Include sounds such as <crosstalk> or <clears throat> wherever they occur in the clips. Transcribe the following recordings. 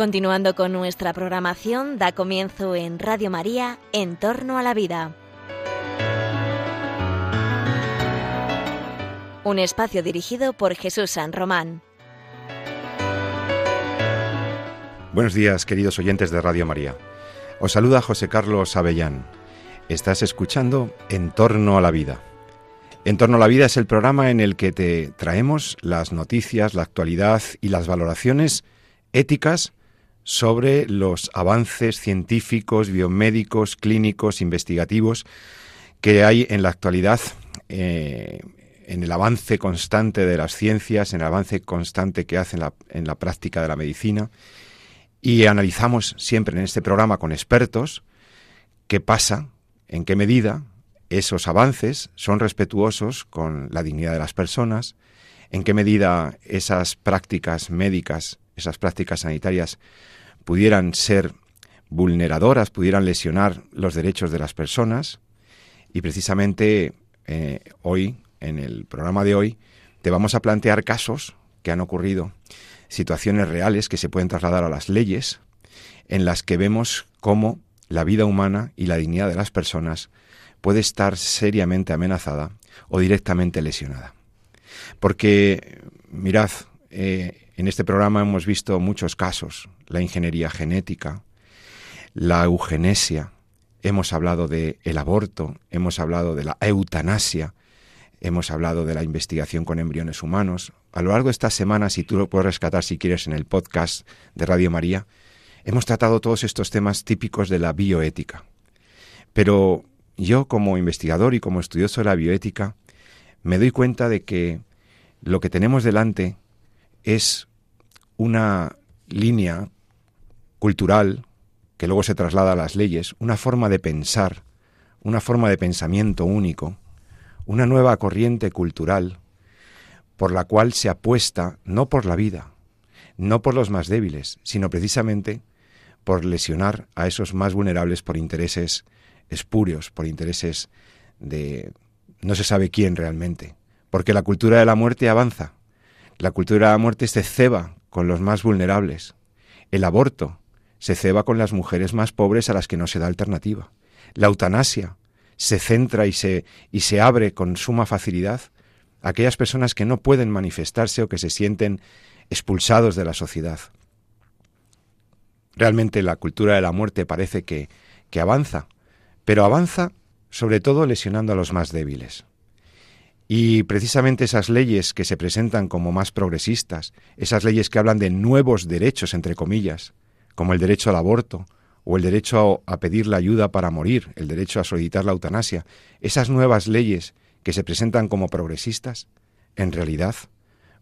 Continuando con nuestra programación, da comienzo en Radio María, En torno a la vida. Un espacio dirigido por Jesús San Román. Buenos días, queridos oyentes de Radio María. Os saluda José Carlos Avellán. Estás escuchando En torno a la vida. En torno a la vida es el programa en el que te traemos las noticias, la actualidad y las valoraciones éticas sobre los avances científicos, biomédicos, clínicos, investigativos que hay en la actualidad, eh, en el avance constante de las ciencias, en el avance constante que hace en la práctica de la medicina. Y analizamos siempre en este programa con expertos qué pasa, en qué medida esos avances son respetuosos con la dignidad de las personas, en qué medida esas prácticas médicas, esas prácticas sanitarias pudieran ser vulneradoras, pudieran lesionar los derechos de las personas. Y precisamente eh, hoy, en el programa de hoy, te vamos a plantear casos que han ocurrido, situaciones reales que se pueden trasladar a las leyes, en las que vemos cómo la vida humana y la dignidad de las personas puede estar seriamente amenazada o directamente lesionada. Porque, mirad, eh, en este programa hemos visto muchos casos, la ingeniería genética, la eugenesia, hemos hablado del el aborto, hemos hablado de la eutanasia, hemos hablado de la investigación con embriones humanos. A lo largo de estas semanas, si tú lo puedes rescatar si quieres en el podcast de Radio María, hemos tratado todos estos temas típicos de la bioética. Pero yo como investigador y como estudioso de la bioética, me doy cuenta de que lo que tenemos delante es una línea cultural que luego se traslada a las leyes, una forma de pensar, una forma de pensamiento único, una nueva corriente cultural por la cual se apuesta no por la vida, no por los más débiles, sino precisamente por lesionar a esos más vulnerables por intereses espurios, por intereses de no se sabe quién realmente, porque la cultura de la muerte avanza, la cultura de la muerte se ceba con los más vulnerables. El aborto se ceba con las mujeres más pobres a las que no se da alternativa. La eutanasia se centra y se, y se abre con suma facilidad a aquellas personas que no pueden manifestarse o que se sienten expulsados de la sociedad. Realmente la cultura de la muerte parece que, que avanza, pero avanza sobre todo lesionando a los más débiles. Y precisamente esas leyes que se presentan como más progresistas, esas leyes que hablan de nuevos derechos, entre comillas, como el derecho al aborto o el derecho a, pedir la ayuda para morir, el derecho a solicitar la eutanasia, esas nuevas leyes que se presentan como progresistas, en realidad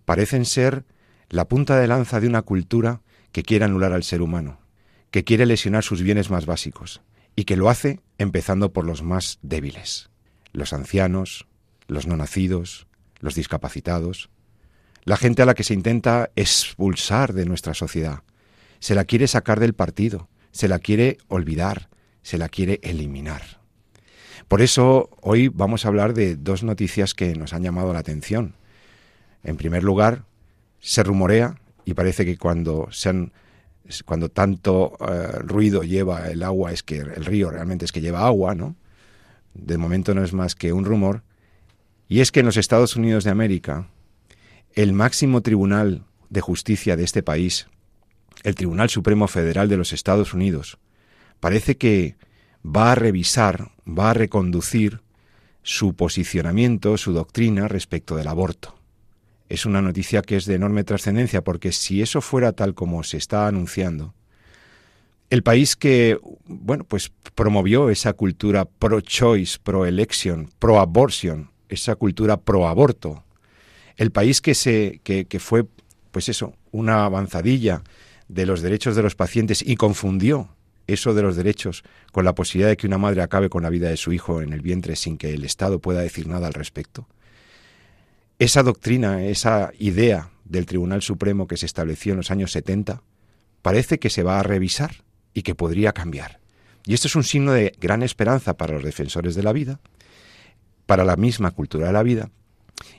parecen ser la punta de lanza de una cultura que quiere anular al ser humano, que quiere lesionar sus bienes más básicos, y que lo hace empezando por los más débiles, los ancianos, los no nacidos, los discapacitados, la gente a la que se intenta expulsar de nuestra sociedad. Se la quiere sacar del partido, se la quiere olvidar, se la quiere eliminar. Por eso hoy vamos a hablar de dos noticias que nos han llamado la atención. En primer lugar, se rumorea, y parece que cuando cuando tanto eh, ruido lleva el agua es que el río realmente es que lleva agua, ¿no? De momento no es más que un rumor, y es que en los Estados Unidos de América, el máximo tribunal de justicia de este país, el Tribunal Supremo Federal de los Estados Unidos, parece que va a revisar, va a reconducir su posicionamiento, su doctrina respecto del aborto. Es una noticia que es de enorme trascendencia porque si eso fuera tal como se está anunciando, el país que, bueno, pues promovió esa cultura pro-choice, pro-election, pro-abortion esa cultura pro aborto. El país que, se, que, que fue, pues eso, una avanzadilla de los derechos de los pacientes y confundió eso de los derechos con la posibilidad de que una madre acabe con la vida de su hijo en el vientre sin que el Estado pueda decir nada al respecto. Esa doctrina, esa idea del Tribunal Supremo que se estableció en los años 70, parece que se va a revisar y que podría cambiar. Y esto es un signo de gran esperanza para los defensores de la vida, para la misma cultura de la vida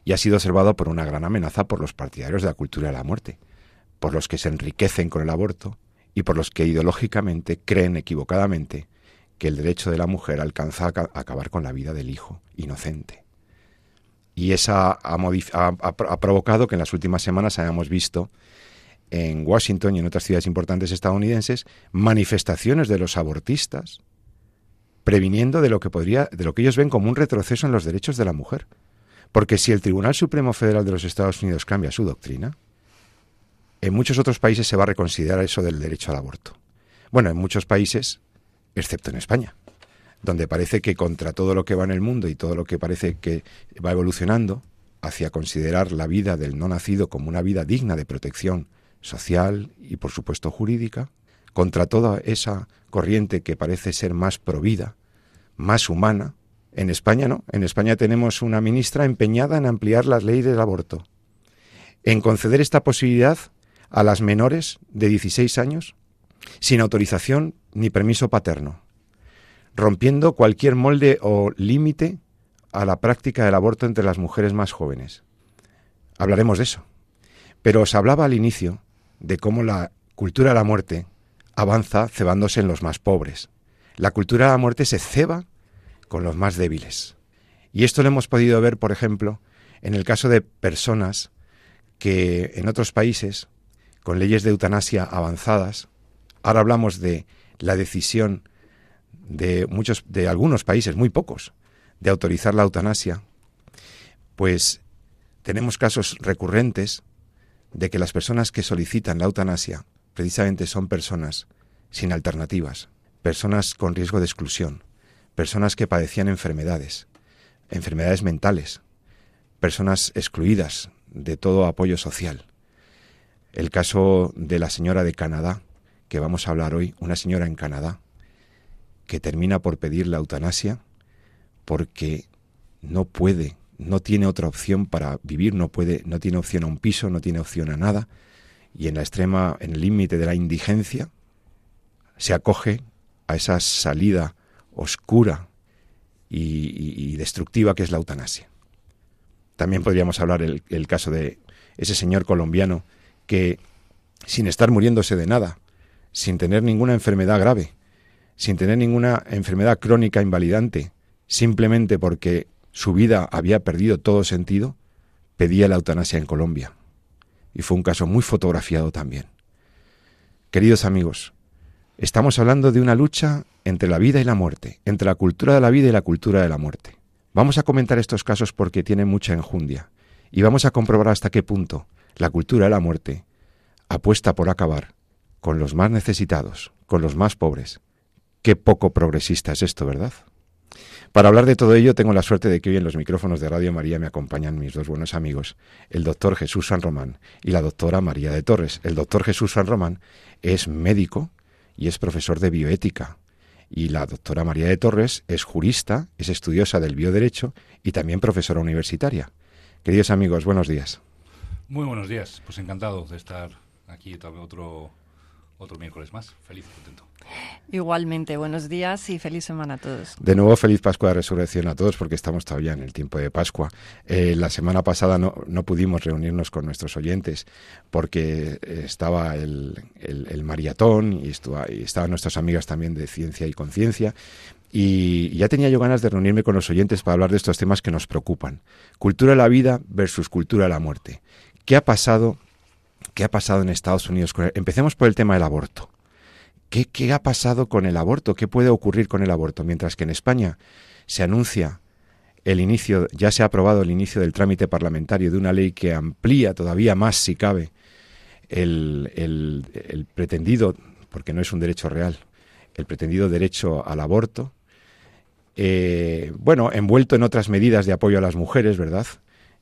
y ha sido observado por una gran amenaza por los partidarios de la cultura de la muerte, por los que se enriquecen con el aborto y por los que ideológicamente creen equivocadamente que el derecho de la mujer alcanza a acabar con la vida del hijo inocente. Y esa ha, provocado que en las últimas semanas hayamos visto en Washington y en otras ciudades importantes estadounidenses manifestaciones de los abortistas previniendo de lo que podría de lo que ellos ven como un retroceso en los derechos de la mujer. Porque si el Tribunal Supremo Federal de los Estados Unidos cambia su doctrina, en muchos otros países se va a reconsiderar eso del derecho al aborto. Bueno, en muchos países, excepto en España, donde parece que contra todo lo que va en el mundo y todo lo que parece que va evolucionando hacia considerar la vida del no nacido como una vida digna de protección social y por supuesto jurídica, contra toda esa corriente que parece ser más provida, más humana, en España no. En España tenemos una ministra empeñada en ampliar las leyes del aborto, en conceder esta posibilidad a las menores de 16 años sin autorización ni permiso paterno, rompiendo cualquier molde o límite a la práctica del aborto entre las mujeres más jóvenes. Hablaremos de eso. Pero os hablaba al inicio de cómo la cultura de la muerte avanza cebándose en los más pobres. La cultura de la muerte se ceba con los más débiles. Y esto lo hemos podido ver, por ejemplo, en el caso de personas que en otros países, con leyes de eutanasia avanzadas, ahora hablamos de la decisión de muchos, de algunos países, muy pocos, de autorizar la eutanasia, pues tenemos casos recurrentes de que las personas que solicitan la eutanasia precisamente son personas sin alternativas, personas con riesgo de exclusión, personas que padecían enfermedades, enfermedades mentales, personas excluidas de todo apoyo social. El caso de la señora de Canadá, que vamos a hablar hoy, una señora en Canadá, que termina por pedir la eutanasia porque no puede, no tiene otra opción para vivir, no puede, no tiene opción a un piso, no tiene opción a nada, y en la extrema, en el límite de la indigencia, se acoge a esa salida oscura y, destructiva que es la eutanasia. También podríamos hablar el, el caso de ese señor colombiano que, sin estar muriéndose de nada, sin tener ninguna enfermedad grave, sin tener ninguna enfermedad crónica invalidante, simplemente porque su vida había perdido todo sentido, pedía la eutanasia en Colombia. Y fue un caso muy fotografiado también. Queridos amigos, estamos hablando de una lucha entre la vida y la muerte, entre la cultura de la vida y la cultura de la muerte. Vamos a comentar estos casos porque tienen mucha enjundia y vamos a comprobar hasta qué punto la cultura de la muerte apuesta por acabar con los más necesitados, con los más pobres, Qué poco progresista es esto, ¿verdad? Para hablar de todo ello, tengo la suerte de que hoy en los micrófonos de Radio María me acompañan mis dos buenos amigos, el doctor Jesús San Román y la doctora María de Torres. El doctor Jesús San Román es médico y es profesor de bioética. Y la doctora María de Torres es jurista, es estudiosa del bioderecho y también profesora universitaria. Queridos amigos, buenos días. Muy buenos días. Pues encantado de estar aquí otro, otro miércoles más. Feliz y contento. Igualmente, buenos días y feliz semana a todos. De nuevo, feliz Pascua de Resurrección a todos porque estamos todavía en el tiempo de Pascua. Eh, la semana pasada no, pudimos reunirnos con nuestros oyentes porque estaba el, el, maratón y, y estaban nuestras amigas también de Ciencia y Conciencia. Y ya tenía yo ganas de reunirme con los oyentes para hablar de estos temas que nos preocupan. Cultura de la vida versus cultura de la muerte. ¿Qué ha pasado? ¿Qué ha pasado en Estados Unidos? Empecemos por el tema del aborto. ¿Qué, ha pasado con el aborto? ¿Qué puede ocurrir con el aborto? Mientras que en España se anuncia el inicio, ya se ha aprobado el inicio del trámite parlamentario de una ley que amplía todavía más, si cabe, el, pretendido, porque no es un derecho real, el pretendido derecho al aborto, eh, bueno, envuelto en otras medidas de apoyo a las mujeres, ¿verdad?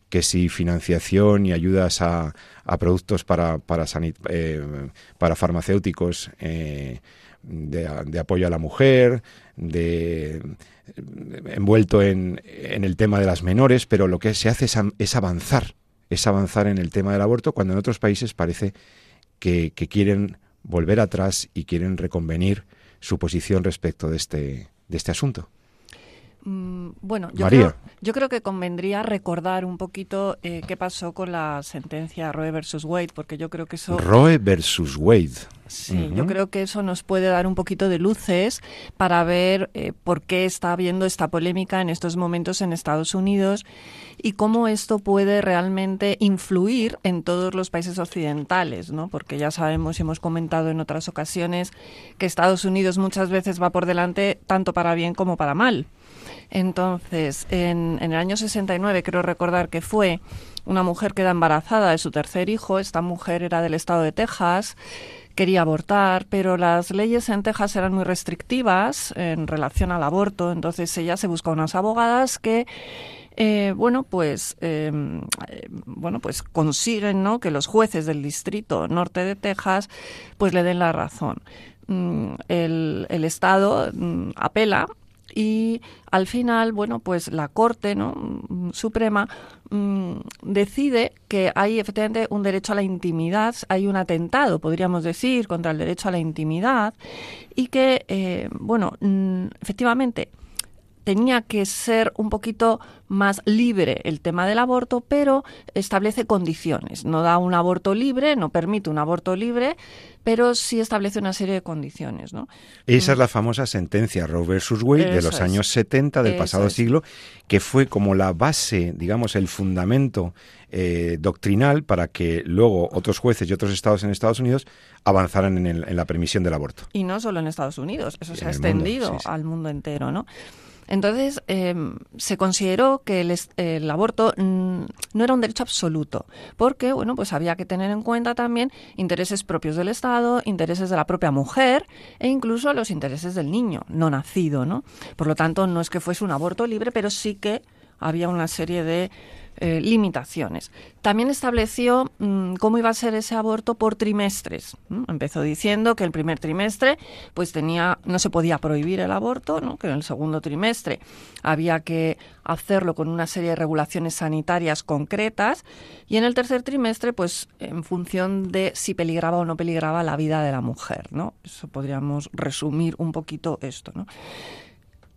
Que si financiación y ayudas a, a productos para, para, eh, para farmacéuticos eh, de, apoyo a la mujer, de, envuelto en, el tema de las menores, pero lo que se hace es, avanzar, es avanzar en el tema del aborto, cuando en otros países parece que, que quieren volver atrás y quieren reconvenir su posición respecto de este, de este asunto. Mm, bueno, yo creo, yo creo, que convendría recordar un poquito eh, qué pasó con la sentencia Roe versus Wade, porque yo creo que eso... Roe versus Wade. Sí, yo creo que eso nos puede dar un poquito de luces para ver eh, por qué está habiendo esta polémica en estos momentos en Estados Unidos y cómo esto puede realmente influir en todos los países occidentales, ¿no? Porque ya sabemos y hemos comentado en otras ocasiones que Estados Unidos muchas veces va por delante tanto para bien como para mal. Entonces, en, en el año 69 creo recordar que fue una mujer queda embarazada de su tercer hijo. Esta mujer era del estado de Texas quería abortar, pero las leyes en Texas eran muy restrictivas en relación al aborto, entonces ella se busca unas abogadas que eh, bueno, pues em, eh, bueno, pues consiguen, ¿no? Que los jueces del distrito norte de Texas, pues le den la razón. Mm, el, el Estado mm, apela y al final, bueno, pues la Corte ¿no? Mm, Suprema mm, decide que hay efectivamente un derecho a la intimidad, hay un atentado, podríamos decir, contra el derecho a la intimidad y que, eh, bueno, mm, efectivamente tenía que ser un poquito más libre el tema del aborto, pero establece condiciones. No da un aborto libre, no permite un aborto libre, pero sí establece una serie de condiciones. ¿no? Esa es la famosa sentencia Roe versus Wade de los años 70 del pasado siglo, que fue como la base, digamos, el fundamento eh, doctrinal para que luego otros jueces y otros estados en Estados Unidos avanzaran en, la permisión del aborto. Y no solo en Estados Unidos, eso se ha extendido al mundo entero, ¿no? Entonces, em, se consideró que el, aborto mm, no era un derecho absoluto, porque, bueno, pues había que tener en cuenta también intereses propios del Estado, intereses de la propia mujer e incluso los intereses del niño no nacido, ¿no? Por lo tanto, no es que fuese un aborto libre, pero sí que había una serie de eh, limitaciones. También estableció mm, cómo iba a ser ese aborto por trimestres. Empezó diciendo que el primer trimestre pues tenía no se podía prohibir el aborto, ¿no? que en el segundo trimestre había que hacerlo con una serie de regulaciones sanitarias concretas y en el tercer trimestre pues en función de si peligraba o no peligraba la vida de la mujer, ¿no? Eso podríamos resumir un poquito esto.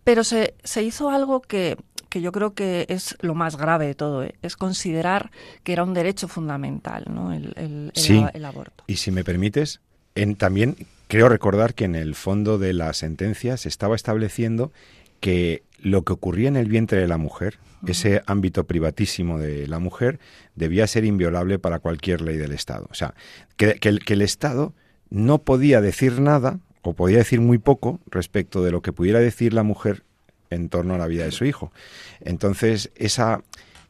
Pero se, se hizo algo que que yo creo que es lo más grave de todo, ¿eh? es considerar que era un derecho fundamental ¿no? el, el, aborto. Y si me permites, en, también creo recordar que en el fondo de la sentencia se estaba estableciendo que lo que ocurría en el vientre de la mujer, ese ámbito privatísimo de la mujer, debía ser inviolable para cualquier ley del Estado. O sea, que, que, que el Estado no podía decir nada o podía decir muy poco respecto de lo que pudiera decir la mujer en torno a la vida de su hijo. Entonces, esa,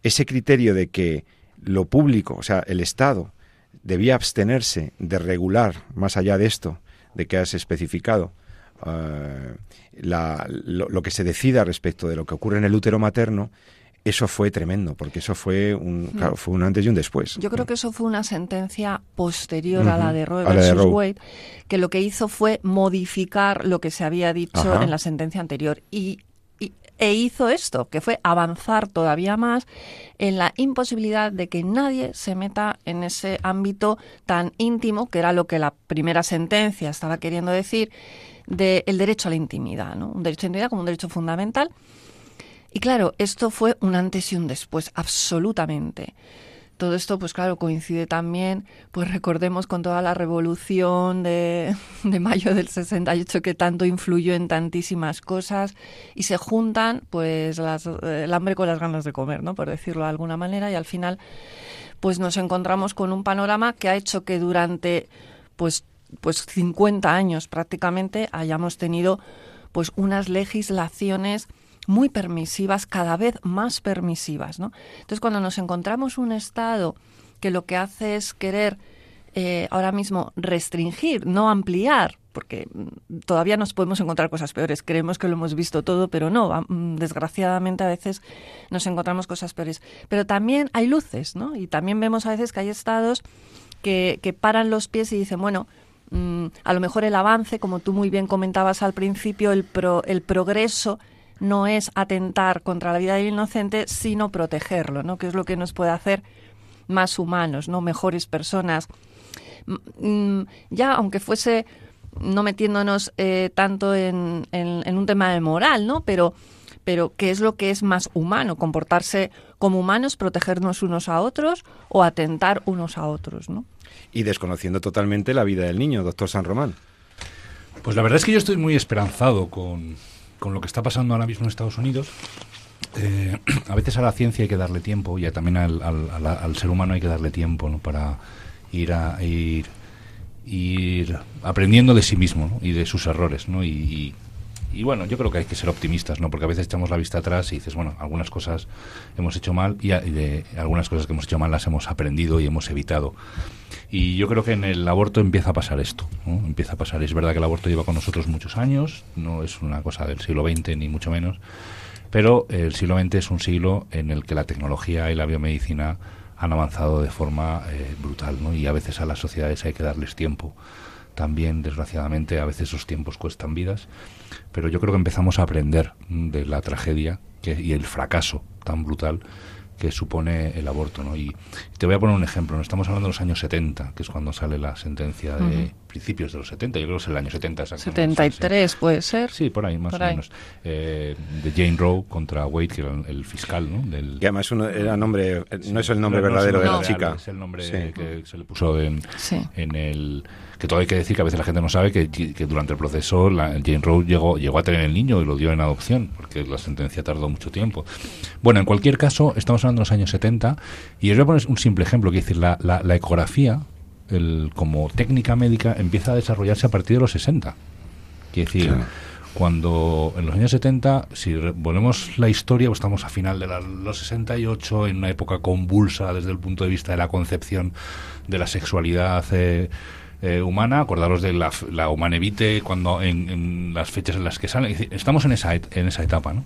ese criterio de que lo público, o sea, el Estado, debía abstenerse de regular, más allá de esto, de que has especificado, eh, lo, que se decida respecto de lo que ocurre en el útero materno, eso fue tremendo, porque eso fue un, mm. fue un antes y un después. Yo creo que eso fue una sentencia posterior a la de Roe versus Wade, que lo que hizo fue modificar lo que se había dicho en la sentencia anterior. Y e hizo esto, que fue avanzar todavía más en la imposibilidad de que nadie se meta en ese ámbito tan íntimo, que era lo que la primera sentencia estaba queriendo decir, del derecho a la intimidad, ¿no? Un derecho a la intimidad como un derecho fundamental. Y claro, esto fue un antes y un después, absolutamente. Todo esto, pues claro, coincide también, pues recordemos con toda la revolución de, <laughs> de mayo del 68 que tanto influyó en tantísimas cosas y se juntan, pues, las, eh, el hambre con las ganas de comer, ¿no? Por decirlo de alguna manera y al final, pues nos encontramos con un panorama que ha hecho que durante, pues, pues 50 años prácticamente hayamos tenido, pues, unas legislaciones muy permisivas, cada vez más permisivas. ¿no? Entonces, cuando nos encontramos un Estado que lo que hace es querer eh, ahora mismo restringir, no ampliar, porque mm, todavía nos podemos encontrar cosas peores. Creemos que lo hemos visto todo, pero no. Mm, desgraciadamente a veces nos encontramos cosas peores. Pero también hay luces, ¿no? Y también vemos a veces que hay estados que, que paran los pies y dicen, bueno, mm, a lo mejor el avance, como tú muy bien comentabas al principio, el, pro, el progreso no es atentar contra la vida del inocente, sino protegerlo, ¿no? Que es lo que nos puede hacer más humanos, ¿no? Mejores personas. Mm, ya, aunque fuese no metiéndonos eh, tanto en, en, un tema de moral, ¿no? Pero, pero ¿qué es lo que es más humano? ¿Comportarse como humanos, protegernos unos a otros o atentar unos a otros? ¿no? Y desconociendo totalmente la vida del niño, doctor San Román. Pues la verdad es que yo estoy muy esperanzado con, con lo que está pasando ahora mismo en Estados Unidos. Eh, <clears throat> a veces a la ciencia hay que darle tiempo y también al, ser humano hay que darle tiempo ¿no? para ir a ir, ir aprendiendo de sí mismo y de sus errores. ¿no? Y, bueno, yo creo que hay que ser optimistas, ¿no? porque a veces echamos la vista atrás y dices, bueno, algunas cosas hemos hecho mal y, de algunas cosas que hemos hecho mal las hemos aprendido y hemos evitado. Y yo creo que en el aborto empieza a pasar esto. Empieza a pasar. Es verdad que el aborto lleva con nosotros muchos años, no es una cosa del siglo XX ni mucho menos, pero el siglo XX es un siglo en el que la tecnología y la biomedicina han avanzado de forma eh, brutal, ¿no? Y a veces a las sociedades hay que darles tiempo. También, desgraciadamente, a veces esos tiempos cuestan vidas, pero yo creo que empezamos a aprender de la tragedia que, y el fracaso tan brutal que supone el aborto. ¿no? Y te voy a poner un ejemplo. ¿no? Estamos hablando de los años 70, que es cuando sale la sentencia de principios de los 70, yo creo que es el año 70 exactamente. 73 puede ser. Sí, por ahí más o menos. Eh, de Jane Roe contra Wade, que era el fiscal. ¿no? Del, y además uno, era nombre, no es el nombre verdadero de la chica. Es el nombre que se le puso en, en el que todo hay que decir que a veces la gente no sabe que, durante el proceso la, Jane Roe llegó, llegó a tener el niño y lo dio en adopción, porque la sentencia tardó mucho tiempo. Bueno, en cualquier caso, estamos hablando de los años 70 y os voy a poner un simple ejemplo, que es decir, la, la, ecografía el, como técnica médica empieza a desarrollarse a partir de los 60. Quiere decir, cuando en los años 70, si volvemos la historia, pues estamos a final de los 68, en una época convulsa desde el punto de vista de la concepción de la sexualidad eh, eh, humana, acordaros de la, la Humanevite cuando en, las fechas en las que sale, estamos en esa, en esa etapa, ¿no?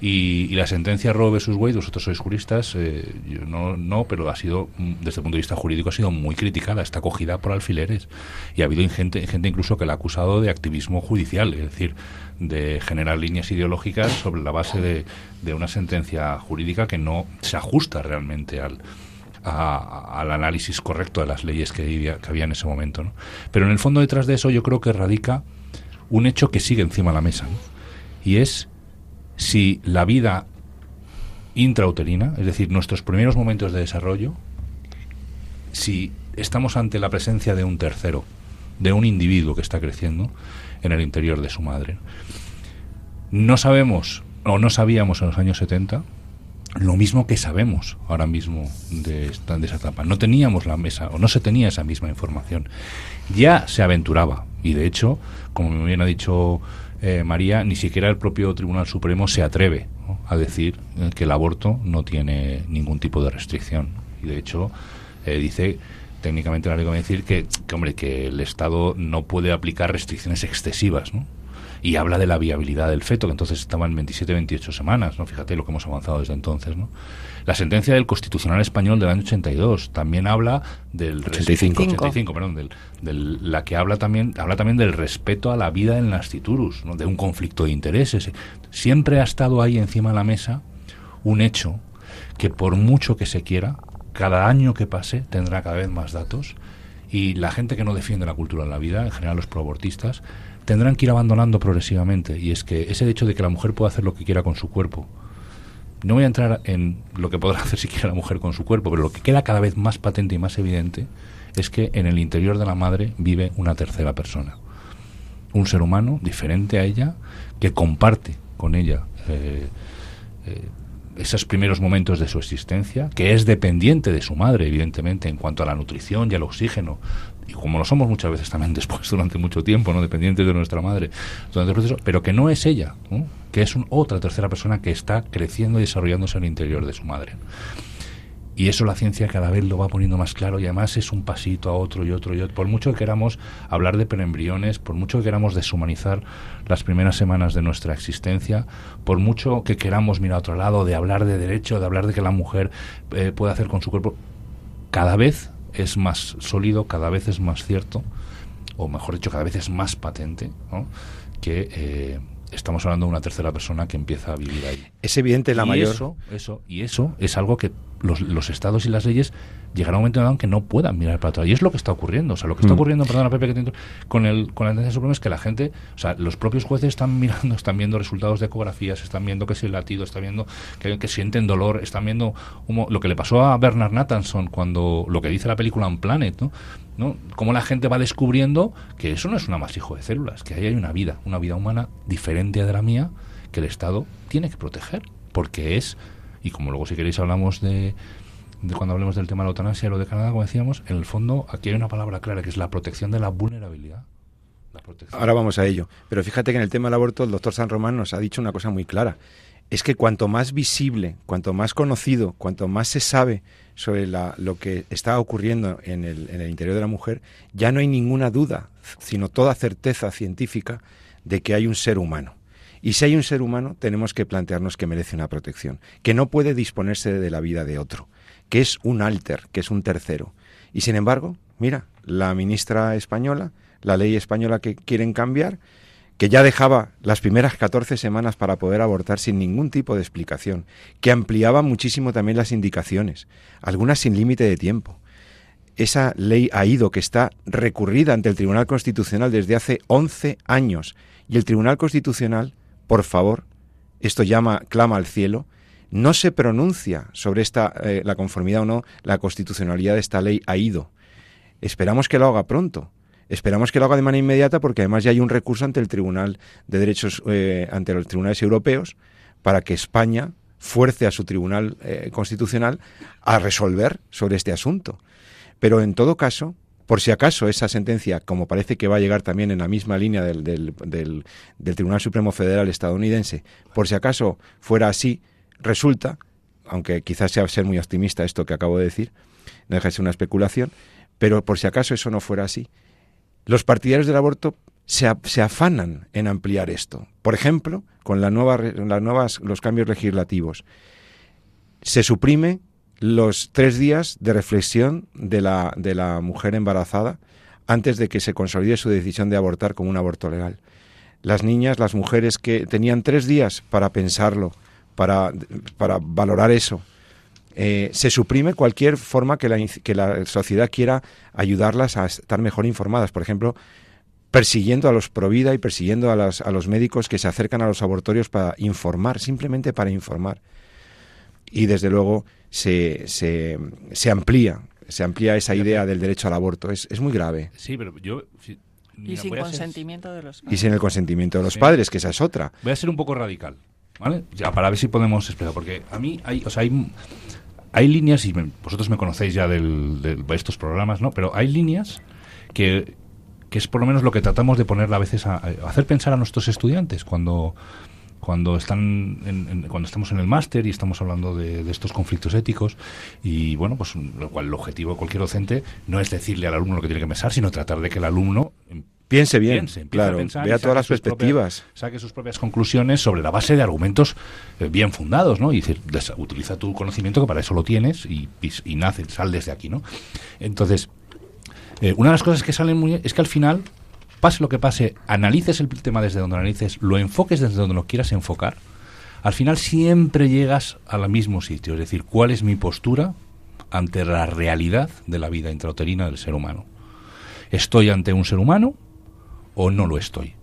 Y, la sentencia Roe versus Wade, vosotros sois juristas, eh, yo no, no, pero ha sido, desde el punto de vista jurídico, ha sido muy criticada, está cogida por alfileres. Y ha habido gente, gente incluso que la ha acusado de activismo judicial, es decir, de generar líneas ideológicas sobre la base de, de una sentencia jurídica que no se ajusta realmente al, al análisis correcto de las leyes que había, que había en ese momento. ¿no? Pero en el fondo detrás de eso yo creo que radica un hecho que sigue encima de la mesa, y es si la vida intrauterina, es decir, nuestros primeros momentos de desarrollo, si estamos ante la presencia de un tercero, de un individuo que está creciendo en el interior de su madre. No sabemos o no sabíamos en los años 70 lo mismo que sabemos ahora mismo de, de, esa etapa. No teníamos la mesa o no se tenía esa misma información. Ya se aventuraba y de hecho, como bien ha dicho eh, María, ni siquiera el propio Tribunal Supremo se atreve a decir eh, que el aborto no tiene ningún tipo de restricción. Y de hecho eh, dice técnicamente la ley va a decir que, que, hombre que el Estado no puede aplicar restricciones excesivas, ¿no? Y habla de la viabilidad del feto, que entonces estaba en 27-28 semanas, ¿no? Fíjate lo que hemos avanzado desde entonces, ¿no? La sentencia del Constitucional Español del año 82 también habla del 85, 85 perdón, del, la que habla también habla también del respeto a la vida en las citurus, ¿no? de un conflicto de intereses. Siempre ha estado ahí encima de la mesa un hecho que por mucho que se quiera, cada año que pase tendrá cada vez más datos y la gente que no defiende la cultura de la vida, en general los proabortistas, tendrán que ir abandonando progresivamente. Y es que ese hecho de que la mujer pueda hacer lo que quiera con su cuerpo, no voy a entrar en lo que podrá <laughs> hacer si quiere la mujer con su cuerpo, pero lo que queda cada vez más patente y más evidente es que en el interior de la madre vive una tercera persona. Un ser humano diferente a ella que comparte con ella eh, eh, esos primeros momentos de su existencia, que es dependiente de su madre, evidentemente, en cuanto a la nutrición y al oxígeno, y como lo somos muchas veces también después <laughs> durante mucho tiempo, no dependientes de nuestra madre, durante el proceso, pero que no es ella, que es otra tercera persona que está creciendo y desarrollándose el interior de su madre. Y eso la ciencia cada vez lo va poniendo más claro y además es un pasito a otro y otro y otro. Por mucho que queramos hablar de preembriones, por mucho que queramos deshumanizar las primeras semanas de nuestra existencia, por mucho que queramos mirar a otro lado, de hablar de derecho, de hablar de que la mujer eh, puede hacer con su cuerpo, cada vez es más sólido, cada vez es más cierto, o mejor dicho, cada vez es más patente, que eh, estamos hablando de una tercera persona que empieza a vivir ahí. Es evidente la mayor. Eso, eso, y eso es algo que los, los estados y las leyes llegará un momento en que no puedan mirar para atrás. Y es lo que está ocurriendo. O sea, lo que está mm. ocurriendo, perdona, Pepe, que con, el, con la tendencia suprema es que la gente, o sea, los propios jueces están mirando, <laughs> están viendo resultados de ecografías, están viendo que si el latido, están viendo que, que sienten dolor, están viendo lo que le pasó a Bernard Nathanson cuando lo que dice la película Un Planet, ¿no? ¿no? Cómo la gente va descubriendo que eso no es un amasijo de células, que ahí hay una vida, una vida humana diferente de la mía, que el Estado tiene que proteger, porque es, y como luego si queréis hablamos de, cuando hablemos del tema de la eutanasia, lo de Canadá, como decíamos, en el fondo aquí hay una palabra clara que es la protección de la vulnerabilidad. Ahora vamos a ello. Pero fíjate que en el tema del aborto el doctor San Román nos ha dicho una cosa muy clara. Es que cuanto más visible, cuanto más conocido, cuanto más se sabe sobre lo que está ocurriendo en el interior de la mujer, ya no hay ninguna duda, sino toda certeza científica de que hay un ser humano. Y si hay un ser humano, tenemos que plantearnos que merece una protección, que no puede disponerse de la vida de otro que es un alter, que es un tercero. Y sin embargo, mira, la ministra española, la ley española que quieren cambiar, que ya dejaba las primeras 14 semanas para poder abortar sin ningún tipo de explicación, que ampliaba muchísimo también las indicaciones, algunas sin límite de tiempo. Esa ley ha ido que está recurrida ante el Tribunal Constitucional desde hace 11 años y el Tribunal Constitucional, por favor, esto llama clama al cielo, no se pronuncia sobre esta, eh, la conformidad o no, la constitucionalidad de esta ley ha ido. Esperamos que lo haga pronto. Esperamos que lo haga de manera inmediata porque además ya hay un recurso ante el Tribunal de Derechos, eh, ante los tribunales europeos, para que España fuerce a su Tribunal eh, Constitucional a resolver sobre este asunto. Pero en todo caso, por si acaso esa sentencia, como parece que va a llegar también en la misma línea del, del, del Tribunal Supremo Federal estadounidense, por si acaso fuera así, Resulta, aunque quizás sea ser muy optimista esto que acabo de decir, no deja de ser una especulación, pero por si acaso eso no fuera así, los partidarios del aborto se, afanan en ampliar esto. Por ejemplo, con la nueva, las nuevas, los cambios legislativos, se suprime los tres días de reflexión de la, de la mujer embarazada antes de que se consolide su decisión de abortar con un aborto legal. Las niñas, las mujeres que tenían tres días para pensarlo, para, para valorar eso. Eh, se suprime cualquier forma que la, que la sociedad quiera ayudarlas a estar mejor informadas. Por ejemplo, persiguiendo a los Provida y persiguiendo a, las, a los médicos que se acercan a los abortorios para informar, simplemente para informar. Y desde luego se, se, se amplía, se amplía esa idea del derecho al aborto. Es, es muy grave. Sí, pero yo... y sin consentimiento de los padres. Y sin el consentimiento de los padres, que esa es otra. Voy a ser un poco radical. ¿Vale? Ya, para ver si podemos explicar, porque a mí hay, o sea, hay, hay líneas, y vosotros me conocéis ya del, de estos programas, ¿no? Pero hay líneas que, que es por lo menos lo que tratamos de poner a veces a, hacer pensar a nuestros estudiantes cuando cuando están en, cuando estamos en el máster y estamos hablando de, de, estos conflictos éticos y bueno pues lo cual el objetivo de cualquier docente no es decirle al alumno lo que tiene que pensar sino tratar de que el alumno Piense bien, claro, vea todas las perspectivas. saque sus propias conclusiones sobre la base de argumentos eh, bien fundados, ¿no? Y decir, utiliza tu conocimiento, que para eso lo tienes, y, y, nace, sal desde aquí, ¿no? Entonces, eh, una de las cosas que salen muy es que al final, pase lo que pase, analices el tema desde donde analices, lo enfoques desde donde lo quieras enfocar, al final siempre llegas al mismo sitio, es decir, cuál es mi postura ante la realidad de la vida intrauterina del ser humano. Estoy ante un ser humano o no lo estoy.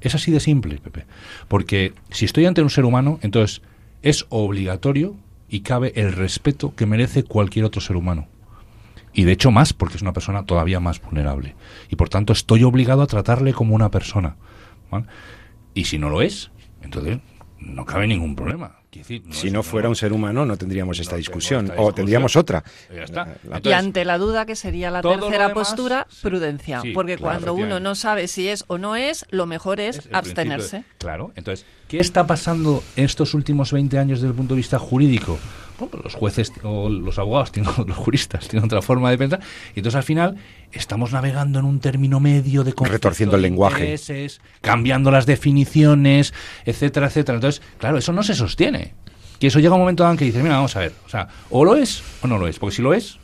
Es así de simple, Pepe. Porque si estoy ante un ser humano, entonces es obligatorio y cabe el respeto que merece cualquier otro ser humano. Y de hecho más, porque es una persona todavía más vulnerable. Y por tanto estoy obligado a tratarle como una persona. Y si no lo es, entonces no cabe ningún problema si no fuera un ser humano no tendríamos esta discusión, o tendríamos otra. y ante la duda que sería la tercera postura, prudencia, porque cuando uno no sabe si es o no es, lo mejor es, abstenerse. claro, entonces, ¿qué está pasando en estos últimos 20 años desde el punto de vista jurídico? Pues los jueces o los abogados, tienen, <laughs> los juristas tienen otra forma de pensar, y entonces al final estamos navegando en un término medio de retorciendo el lenguaje, cambiando las definiciones, etcétera, etcétera. Entonces, claro, eso no se sostiene. Que eso llega un momento en que dices, mira, vamos a ver, o sea, o lo es o no lo es, porque si lo es,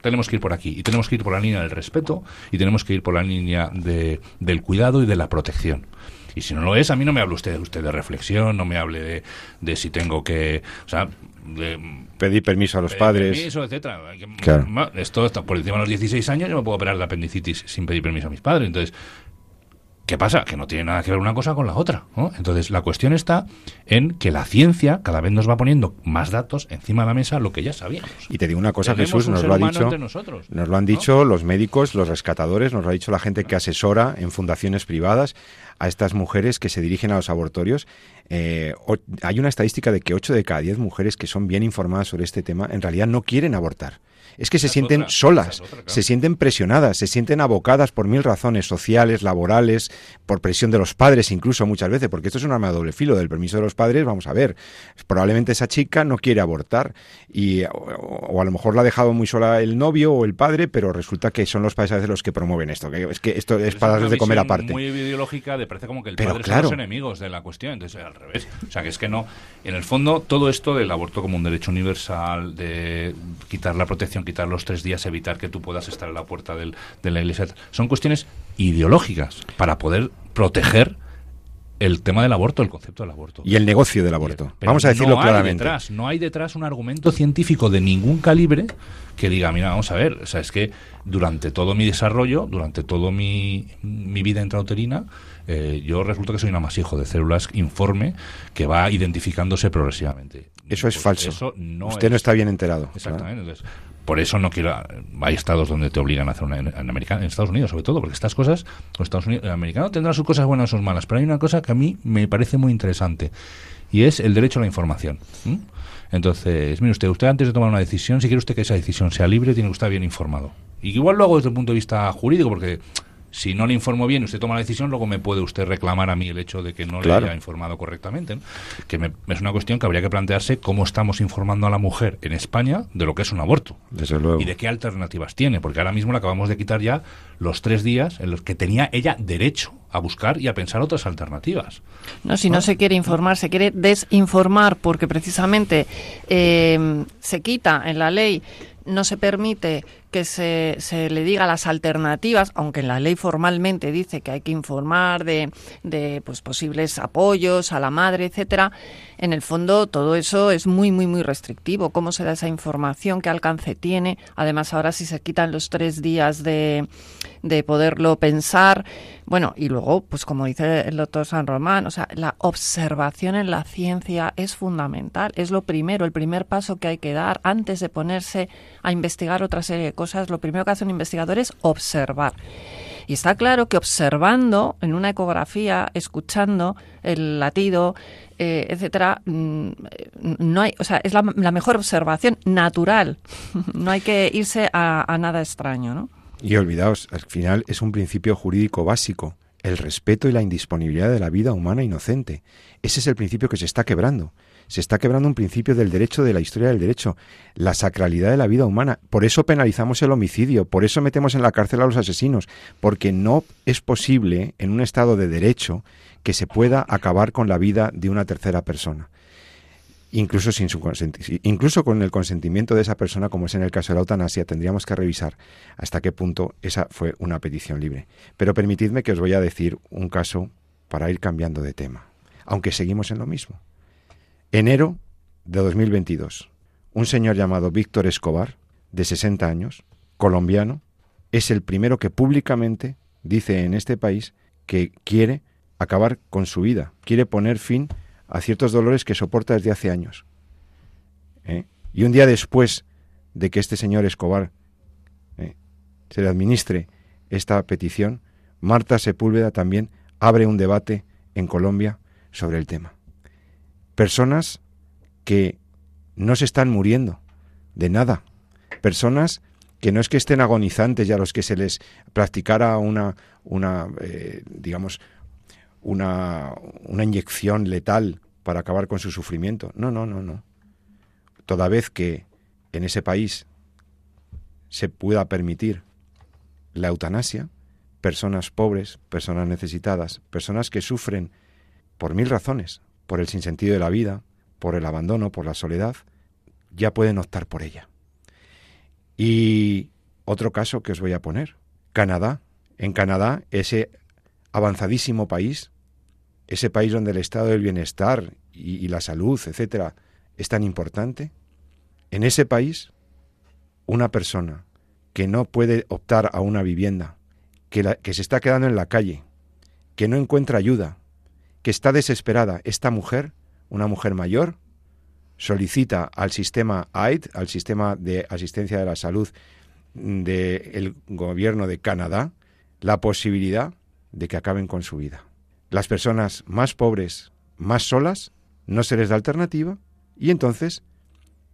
tenemos que ir por aquí y tenemos que ir por la línea del respeto y tenemos que ir por la línea de, del cuidado y de la protección. Y si no lo es, a mí no me hable usted, usted de reflexión, no me hable de, de si tengo que... O sea, pedir permiso a los padres. Permiso, etcétera. Esto está por encima de los 16 años, yo me puedo operar de apendicitis sin pedir permiso a mis padres. Entonces, ¿Qué pasa? Que no tiene nada que ver una cosa con la otra. Entonces, la cuestión está en que la ciencia cada vez nos va poniendo más datos encima de la mesa, lo que ya sabíamos. Y te digo una cosa, Jesús, nos lo ha dicho. nos lo han dicho los médicos, los rescatadores, nos lo ha dicho la gente que asesora en fundaciones privadas a estas mujeres que se dirigen a los abortorios. Eh, hay una estadística de que 8 de cada 10 mujeres que son bien informadas sobre este tema en realidad no quieren abortar es que se sienten solas, se sienten presionadas, se sienten abocadas por mil razones sociales, laborales, por presión de los padres incluso muchas veces, porque esto es un arma de doble filo del permiso de los padres, vamos a ver, probablemente esa chica no quiere abortar y o, a lo mejor la ha dejado muy sola el novio o el padre, pero resulta que son los padres a veces los que promueven esto, que es que esto es para darles de comer aparte. Muy ideológica, de parece como que el padre son los enemigos de la cuestión, entonces al revés. O sea, que es que no, en el fondo todo esto del aborto como un derecho universal, de quitar la protección quitar los tres días, evitar que tú puedas estar en la puerta del, de la iglesia. Son cuestiones ideológicas para poder proteger el tema del aborto, el concepto del aborto. Y el negocio del aborto. Vamos a decirlo claramente. detrás, no hay detrás un argumento científico de ningún calibre que diga, mira, vamos a ver, o sea, es que durante todo mi desarrollo, durante toda mi, mi vida intrauterina, eh, yo resulta que soy un amasijo de células informe que va identificándose progresivamente. Eso es pues falso. Usted no está bien enterado. Exactamente. por eso no quiero. Hay estados donde te obligan a hacer una. En, en Estados Unidos, sobre todo, porque estas cosas. Los Estados Unidos, el americano tendrá sus cosas buenas o sus malas, pero hay una cosa que a mí me parece muy interesante y es el derecho a la información. Entonces, mire usted, usted antes de tomar una decisión, si quiere usted que esa decisión sea libre, tiene que estar bien informado. Y igual luego desde el punto de vista jurídico, porque si no le informo bien y usted toma la decisión, luego me puede usted reclamar a mí el hecho de que no le haya informado correctamente. Que es una cuestión que habría que plantearse cómo estamos informando a la mujer en España de lo que es un aborto. Desde luego. Y de qué alternativas tiene. Porque ahora mismo le acabamos de quitar ya los tres días en los que tenía ella derecho a buscar y a pensar otras alternativas. No, si no, se quiere informar, se quiere desinformar porque precisamente eh, se quita en la ley no se permite que se, se, le diga las alternativas, aunque en la ley formalmente dice que hay que informar de, de pues, posibles apoyos a la madre, etcétera, en el fondo todo eso es muy, muy, muy restrictivo. ¿Cómo se da esa información? ¿Qué alcance tiene? Además, ahora si se quitan los tres días de, de poderlo pensar, bueno, y luego, pues como dice el doctor San Román, o sea, la observación en la ciencia es fundamental, es lo primero, el primer paso que hay que dar antes de ponerse a investigar otra serie de cosas. Lo primero que hace un investigador es observar. Y está claro que observando en una ecografía, escuchando el latido, eh, etcétera, mm, no hay, o sea, es la, mejor observación natural. <laughs> no hay que irse a, a nada extraño, ¿no? Y olvidaos, al final es un principio jurídico básico, el respeto y la indisponibilidad de la vida humana inocente. Ese es el principio que se está quebrando. Se está quebrando un principio del derecho, de la historia del derecho, la sacralidad de la vida humana. Por eso penalizamos el homicidio, por eso metemos en la cárcel a los asesinos, porque no es posible en un Estado de derecho que se pueda acabar con la vida de una tercera persona incluso sin su incluso con el consentimiento de esa persona, como es en el caso de la eutanasia, tendríamos que revisar hasta qué punto esa fue una petición libre. Pero permitidme que os voy a decir un caso para ir cambiando de tema, aunque seguimos en lo mismo. Enero de 2022, un señor llamado Víctor Escobar, de 60 años, colombiano, es el primero que públicamente dice en este país que quiere acabar con su vida, quiere poner fin a ciertos dolores que soporta desde hace años. ¿eh? Y un día después de que este señor Escobar ¿eh? se le administre esta petición, Marta Sepúlveda también abre un debate en Colombia sobre el tema. Personas que no se están muriendo de nada. Personas que no es que estén agonizantes ya los que se les practicara una, una eh, digamos, una, una inyección letal para acabar con su sufrimiento. No, no, no, no. Toda vez que en ese país se pueda permitir la eutanasia, personas pobres, personas necesitadas, personas que sufren por mil razones, por el sinsentido de la vida, por el abandono, por la soledad, ya pueden optar por ella. Y otro caso que os voy a poner, Canadá. En Canadá, ese avanzadísimo país, ese país donde el estado del bienestar y, la salud, etcétera, es tan importante, En ese país, una persona que no puede optar a una vivienda, que, que se está quedando en la calle, que no encuentra ayuda, que está desesperada, esta mujer, una mujer mayor, solicita al sistema AID, al sistema de asistencia de la salud del gobierno de Canadá, la posibilidad de que acaben con su vida. Las personas más pobres, más solas, no se les da alternativa y entonces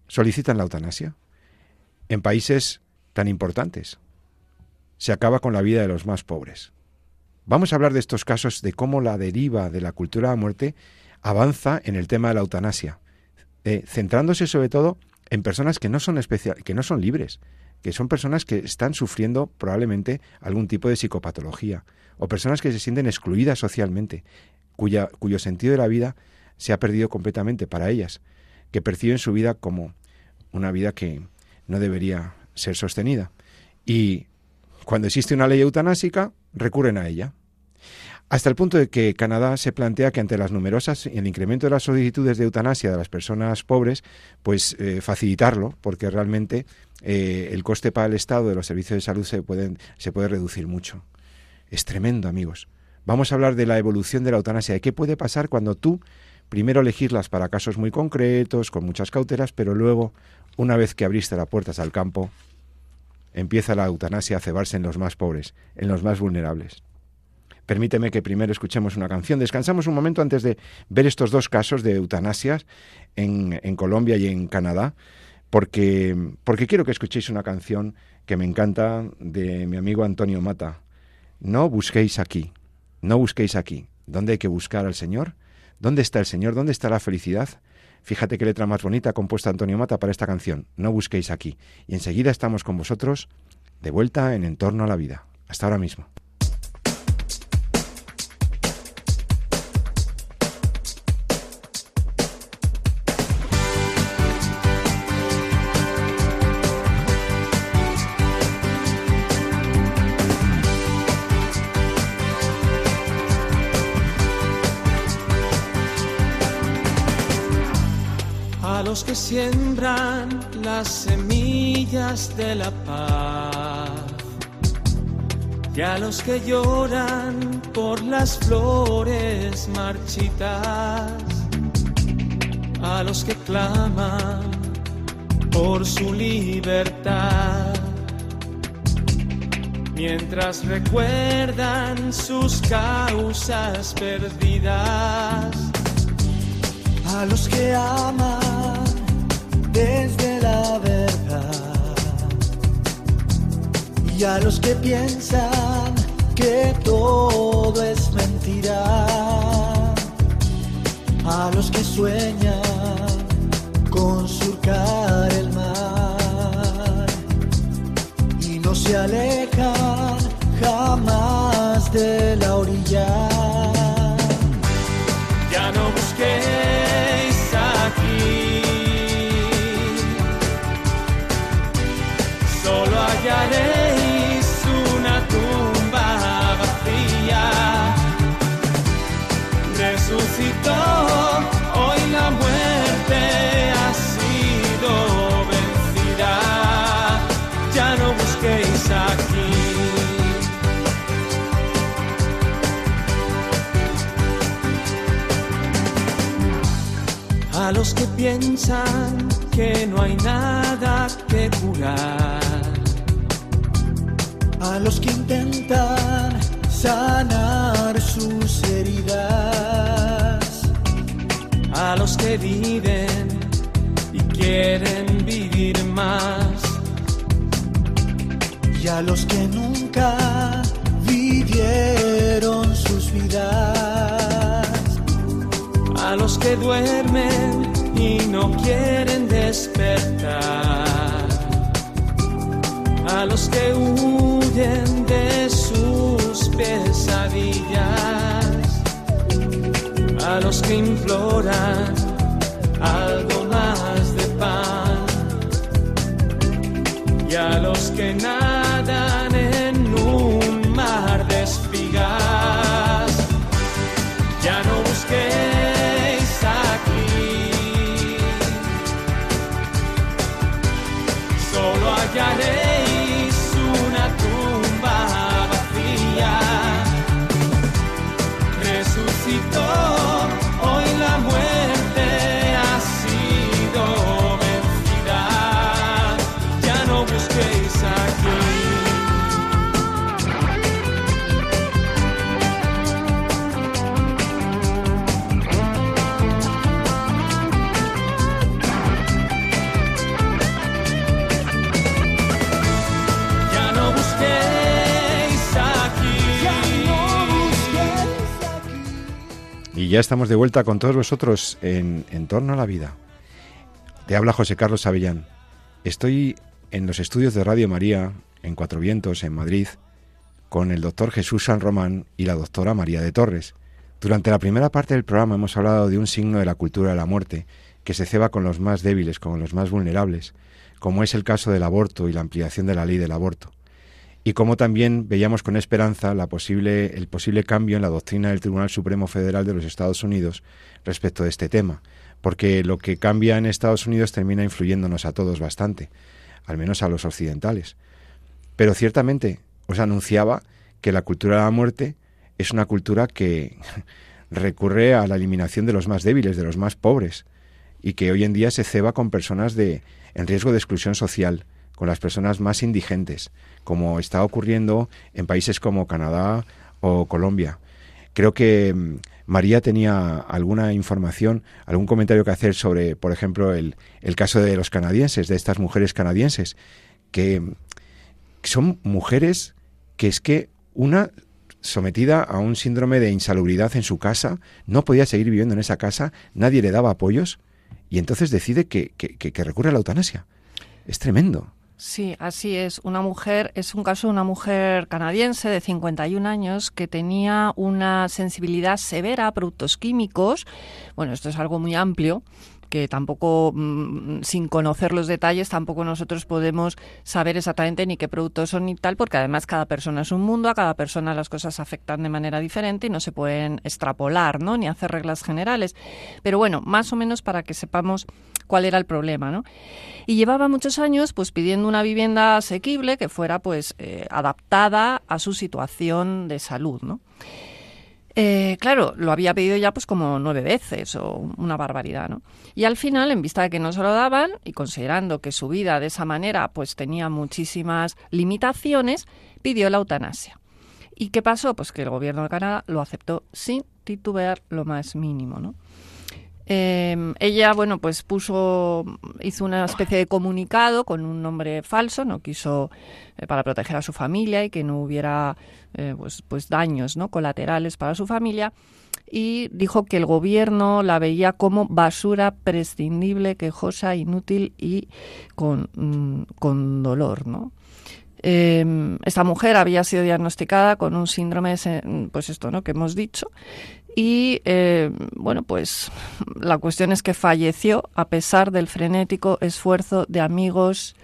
solicitan la eutanasia. En países tan importantes se acaba con la vida de los más pobres. Vamos a hablar de estos casos de cómo la deriva de la cultura de la muerte avanza en el tema de la eutanasia, eh, centrándose sobre todo en personas que no son que no son libres, que son personas que están sufriendo probablemente algún tipo de psicopatología, o personas que se sienten excluidas socialmente, cuya, cuyo sentido de la vida se ha perdido completamente para ellas, que perciben su vida como una vida que no debería ser sostenida. Y cuando existe una ley eutanásica, recurren a ella. Hasta el punto de que Canadá se plantea que ante las numerosas y el incremento de las solicitudes de eutanasia de las personas pobres, pues eh, facilitarlo, porque realmente eh, el coste para el Estado de los servicios de salud se, pueden, se puede reducir mucho. Es tremendo, amigos. Vamos a hablar de la evolución de la eutanasia, de qué puede pasar cuando tú primero elegirlas para casos muy concretos, con muchas cautelas, pero luego, una vez que abriste las puertas al campo, empieza la eutanasia a cebarse en los más pobres, en los más vulnerables. Permíteme que primero escuchemos una canción. Descansamos un momento antes de ver estos dos casos de eutanasias en, en Colombia y en Canadá porque, porque quiero que escuchéis una canción que me encanta de mi amigo Antonio Mata. No busquéis aquí, no busquéis aquí. ¿Dónde hay que buscar al Señor? ¿Dónde está el Señor? ¿Dónde está la felicidad? Fíjate qué letra más bonita ha compuesto Antonio Mata para esta canción. No busquéis aquí. Y enseguida estamos con vosotros de vuelta en Entorno a la Vida. Hasta ahora mismo. Siembran las semillas de la paz. Y a los que lloran por las flores marchitas, a los que claman por su libertad, mientras recuerdan sus causas perdidas, a los que aman desde la verdad. Y a los que piensan que todo es mentira, a los que sueñan con surcar el mar y no se alejan jamás de la orilla. Ya no busquéis que piensan que no hay nada que curar. A los que intentan sanar sus heridas, a los que viven y quieren vivir más, y a los que nunca vivieron sus vidas, a los que duermen y no quieren despertar. A los que huyen de sus pesadillas, a los que imploran algo más de pan y a los que nadan ya estamos de vuelta con todos vosotros en, en torno a la vida. Te habla José Carlos Avellán. Estoy en los estudios de Radio María, en Cuatro Vientos, en Madrid, con el doctor Jesús San Román y la doctora María de Torres. Durante la primera parte del programa hemos hablado de un signo de la cultura de la muerte, que se ceba con los más débiles, con los más vulnerables, como es el caso del aborto y la ampliación de la ley del aborto y como también veíamos con esperanza el posible cambio en la doctrina del Tribunal Supremo Federal de los Estados Unidos respecto de este tema, porque lo que cambia en Estados Unidos termina influyéndonos a todos bastante, al menos a los occidentales. Pero ciertamente os anunciaba que la cultura de la muerte es una cultura que <laughs> recurre a la eliminación de los más débiles, de los más pobres, y que hoy en día se ceba con personas de, en riesgo de exclusión social, con las personas más indigentes, como está ocurriendo en países como Canadá o Colombia. Creo que mm, María tenía alguna información, algún comentario que hacer sobre, por ejemplo, el, el caso de los canadienses, de estas mujeres canadienses, que son mujeres que es que una sometida a un síndrome de insalubridad en su casa, no podía seguir viviendo en esa casa, nadie le daba apoyos y entonces decide que, que, que recurre a la eutanasia. Es tremendo. Sí, así es. Una mujer, es un caso de una mujer canadiense de 51 años que tenía una sensibilidad severa a productos químicos. Bueno, esto es algo muy amplio que tampoco, mm, sin conocer los detalles, tampoco nosotros podemos saber exactamente ni qué productos son ni tal, porque además cada persona es un mundo, a cada persona las cosas afectan de manera diferente y no se pueden extrapolar, ¿no? Ni hacer reglas generales. Pero bueno, más o menos para que sepamos cuál era el problema, ¿no? Y llevaba muchos años pues pidiendo una vivienda asequible que fuera pues eh, adaptada a su situación de salud, ¿no? Eh, claro, lo había pedido ya pues como nueve veces o una barbaridad, ¿no? Y al final, en vista de que no se lo daban y considerando que su vida de esa manera pues tenía muchísimas limitaciones, pidió la eutanasia. ¿Y qué pasó? Pues que el gobierno de Canadá lo aceptó sin titubear lo más mínimo, ¿no? Eh, ella, bueno, pues puso, hizo una especie de comunicado con un nombre falso, no quiso eh, para proteger a su familia y que no hubiera eh, pues, pues daños, ¿no? Colaterales para su familia y dijo que el gobierno la veía como basura prescindible, quejosa, inútil y con, mm, con dolor, ¿no? esta mujer había sido diagnosticada con un síndrome, pues esto, ¿no? Que hemos dicho, y eh, bueno, pues la cuestión es que falleció a pesar del frenético esfuerzo de amigos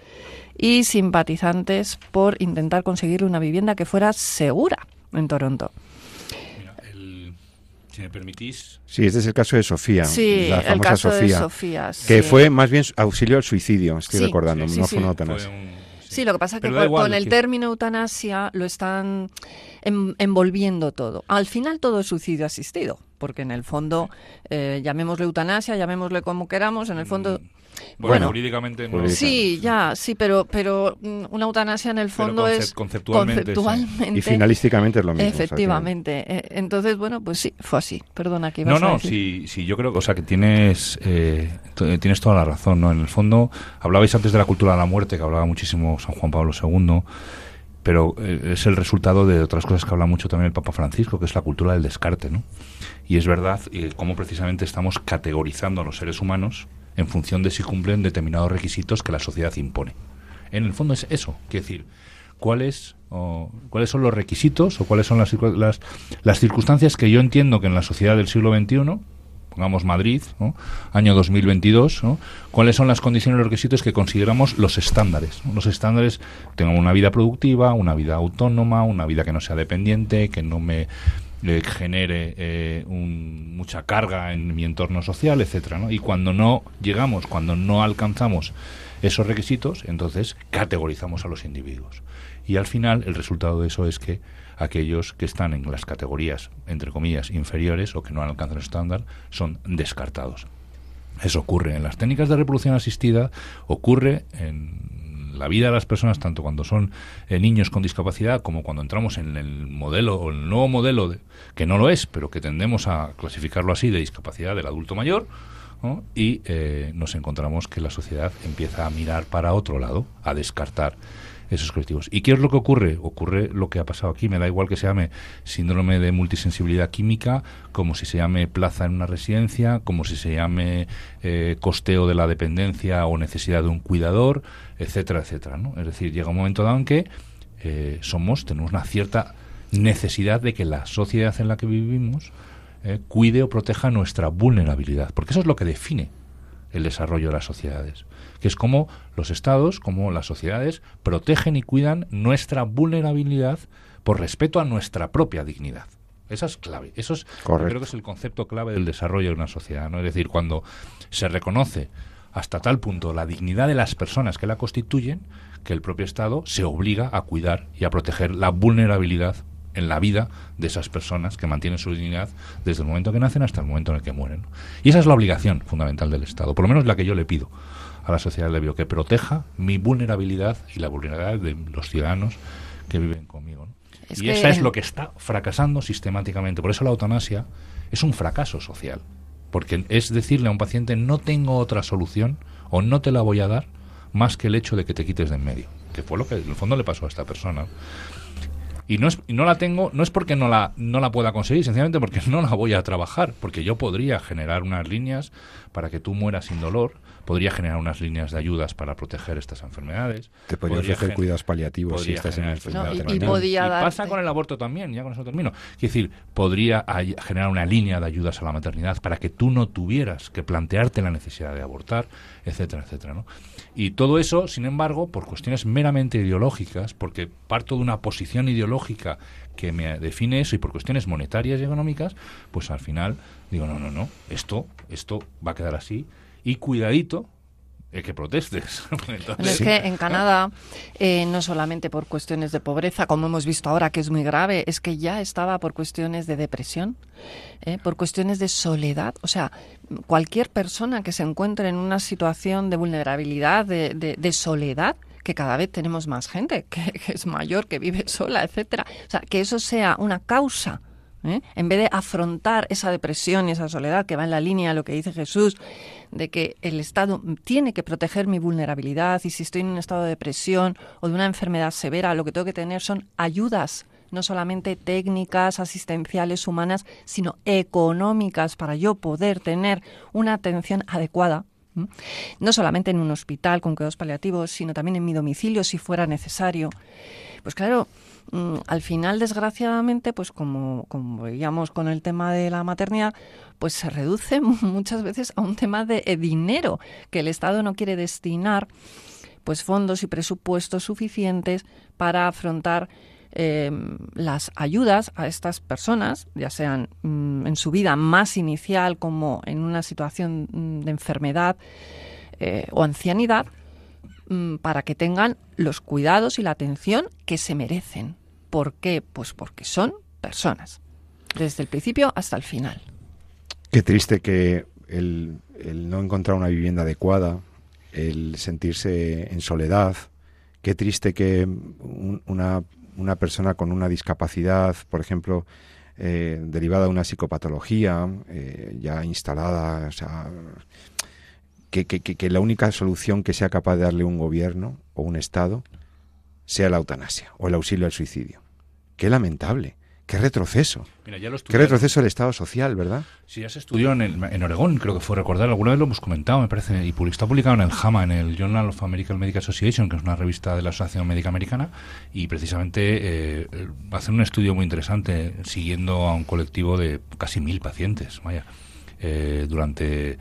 y simpatizantes por intentar conseguir una vivienda que fuera segura en Toronto. si me permitís. Sí, este es el caso de Sofía, sí, la famosa el caso Sofía, de Sofía que fue más bien auxilio al suicidio, estoy recordando, no fue una eutanasia. Sí, lo que pasa es que con, el término eutanasia lo están envolviendo todo. Al final todo es suicidio asistido, porque en el fondo, eh, llamémosle eutanasia, llamémosle como queramos, en el fondo... Mm. Bueno, jurídicamente no. Sí, ya, sí, pero, pero mm, una eutanasia en el fondo es conceptualmente, y finalísticamente es lo mismo. Efectivamente. Eh, entonces, bueno, pues sí, fue así. Perdona que No, no, sí, sí, yo creo, o sea, que tienes eh, tienes toda la razón, ¿no? En el fondo, hablabais antes de la cultura de la muerte, que hablaba muchísimo San Juan Pablo II pero eh, es el resultado de otras cosas que habla mucho también el Papa Francisco, que es la cultura del descarte, ¿no? Y es verdad cómo precisamente estamos categorizando a los seres humanos en función de si cumplen determinados requisitos que la sociedad impone. En el fondo es eso, quiero decir, cuáles cuáles son los requisitos o cuáles son las, las, las, circunstancias que yo entiendo que en la sociedad del siglo XXI, pongamos Madrid, año 2022, cuáles son las condiciones y los requisitos que consideramos los estándares. Los estándares, tengo una vida productiva, una vida autónoma, una vida que no sea dependiente, que no me genere eh, mucha carga en mi entorno social, etcétera, ¿no? Y cuando no llegamos, cuando no alcanzamos esos requisitos, entonces categorizamos a los individuos. Y al final el resultado de eso es que aquellos que están en las categorías, entre comillas, inferiores o que no alcanzan el estándar, son descartados. Eso ocurre en las técnicas de reproducción asistida, ocurre en la vida de las personas, tanto cuando son eh, niños con discapacidad como cuando entramos en el modelo o el nuevo modelo, de, que no lo es, pero que tendemos a clasificarlo así, de discapacidad del adulto mayor, y eh, nos encontramos que la sociedad empieza a mirar para otro lado, a descartar esos colectivos. ¿Y qué es lo que ocurre? Ocurre lo que ha pasado aquí. Me da igual que se llame síndrome de multisensibilidad química, como si se llame plaza en una residencia, como si se llame eh, costeo de la dependencia o necesidad de un cuidador, etcétera, etcétera. ¿no? Es decir, llega un momento dado en que eh, somos, tenemos una cierta necesidad de que la sociedad en la que vivimos eh, cuide o proteja nuestra vulnerabilidad, porque eso es lo que define el desarrollo de las sociedades, que es como los estados, como las sociedades protegen y cuidan nuestra vulnerabilidad por respeto a nuestra propia dignidad. Esa es clave. Eso es, creo que es el concepto clave del desarrollo de una sociedad. ¿no? Es decir, cuando se reconoce hasta tal punto la dignidad de las personas que la constituyen, que el propio Estado se obliga a cuidar y a proteger la vulnerabilidad en la vida de esas personas que mantienen su dignidad desde el momento que nacen hasta el momento en el que mueren. Y esa es la obligación fundamental del Estado, por lo menos la que yo le pido a la sociedad de bio, que proteja mi vulnerabilidad y la vulnerabilidad de los ciudadanos que viven conmigo. y eso es lo que está fracasando sistemáticamente. Por eso la eutanasia es un fracaso social, porque es decirle a un paciente no tengo otra solución o no te la voy a dar más que el hecho de que te quites de en medio, que fue lo que en el fondo le pasó a esta persona. Y no, es, y no la tengo, no es porque no la, no la pueda conseguir, sencillamente porque no la voy a trabajar, porque yo podría generar unas líneas para que tú mueras sin dolor, podría generar unas líneas de ayudas para proteger estas enfermedades. Te podría, ofrecer cuidados paliativos si estás en enfermedad y, podía pasa con el aborto también, ya con eso termino. Es decir, podría generar una línea de ayudas a la maternidad para que tú no tuvieras que plantearte la necesidad de abortar, etcétera, etcétera. ¿no? Y todo eso, sin embargo, por cuestiones meramente ideológicas, porque parto de una posición ideológica que me define eso y por cuestiones monetarias y económicas, pues al final digo, no, no, no, esto, esto va a quedar así y cuidadito eh, que protestes. <laughs> es que en Canadá, eh, no solamente por cuestiones de pobreza, como hemos visto ahora que es muy grave, es que ya estaba por cuestiones de depresión, eh, por cuestiones de soledad. O sea, cualquier persona que se encuentre en una situación de vulnerabilidad, de, de, soledad, que cada vez tenemos más gente <laughs> que, que, es mayor, que vive sola, etcétera. O sea, que eso sea una causa ¿eh? En vez de afrontar esa depresión y esa soledad que va en la línea de lo que dice Jesús, de que el Estado tiene que proteger mi vulnerabilidad y si estoy en un estado de depresión o de una enfermedad severa, lo que tengo que tener son ayudas no solamente técnicas, asistenciales, humanas, sino económicas para yo poder tener una atención adecuada no solamente en un hospital con cuidados paliativos, sino también en mi domicilio si fuera necesario. Pues claro, Mm, al final, desgraciadamente, pues como, como veíamos con el tema de la maternidad, pues se reduce <laughs> muchas veces a un tema de eh, dinero que el Estado no quiere destinar pues fondos y presupuestos suficientes para afrontar em, las ayudas a estas personas, ya sean mm, en su vida más inicial como en una situación mm, de enfermedad eh, o ancianidad, para que tengan los cuidados y la atención que se merecen. ¿Por qué? Pues porque son personas, desde el principio hasta el final. Qué triste que el, no encontrar una vivienda adecuada, el sentirse en soledad, qué triste que una, una, persona con una discapacidad, por ejemplo, eh, derivada de una psicopatología eh, ya instalada, o sea, que, que, que, la única solución que sea capaz de darle un gobierno o un Estado sea la eutanasia o el auxilio al suicidio. Qué lamentable. Qué retroceso. Qué retroceso del Estado social, ¿verdad? Sí, ya se estudió en, en, Oregón, creo que fue recordar, alguna vez lo hemos comentado, me parece, y está publicado en el JAMA, en el Journal of American Medical Association, que es una revista de la Asociación Médica Americana, y precisamente eh, hacen un estudio muy interesante siguiendo a un colectivo de casi mil pacientes, vaya, eh, durante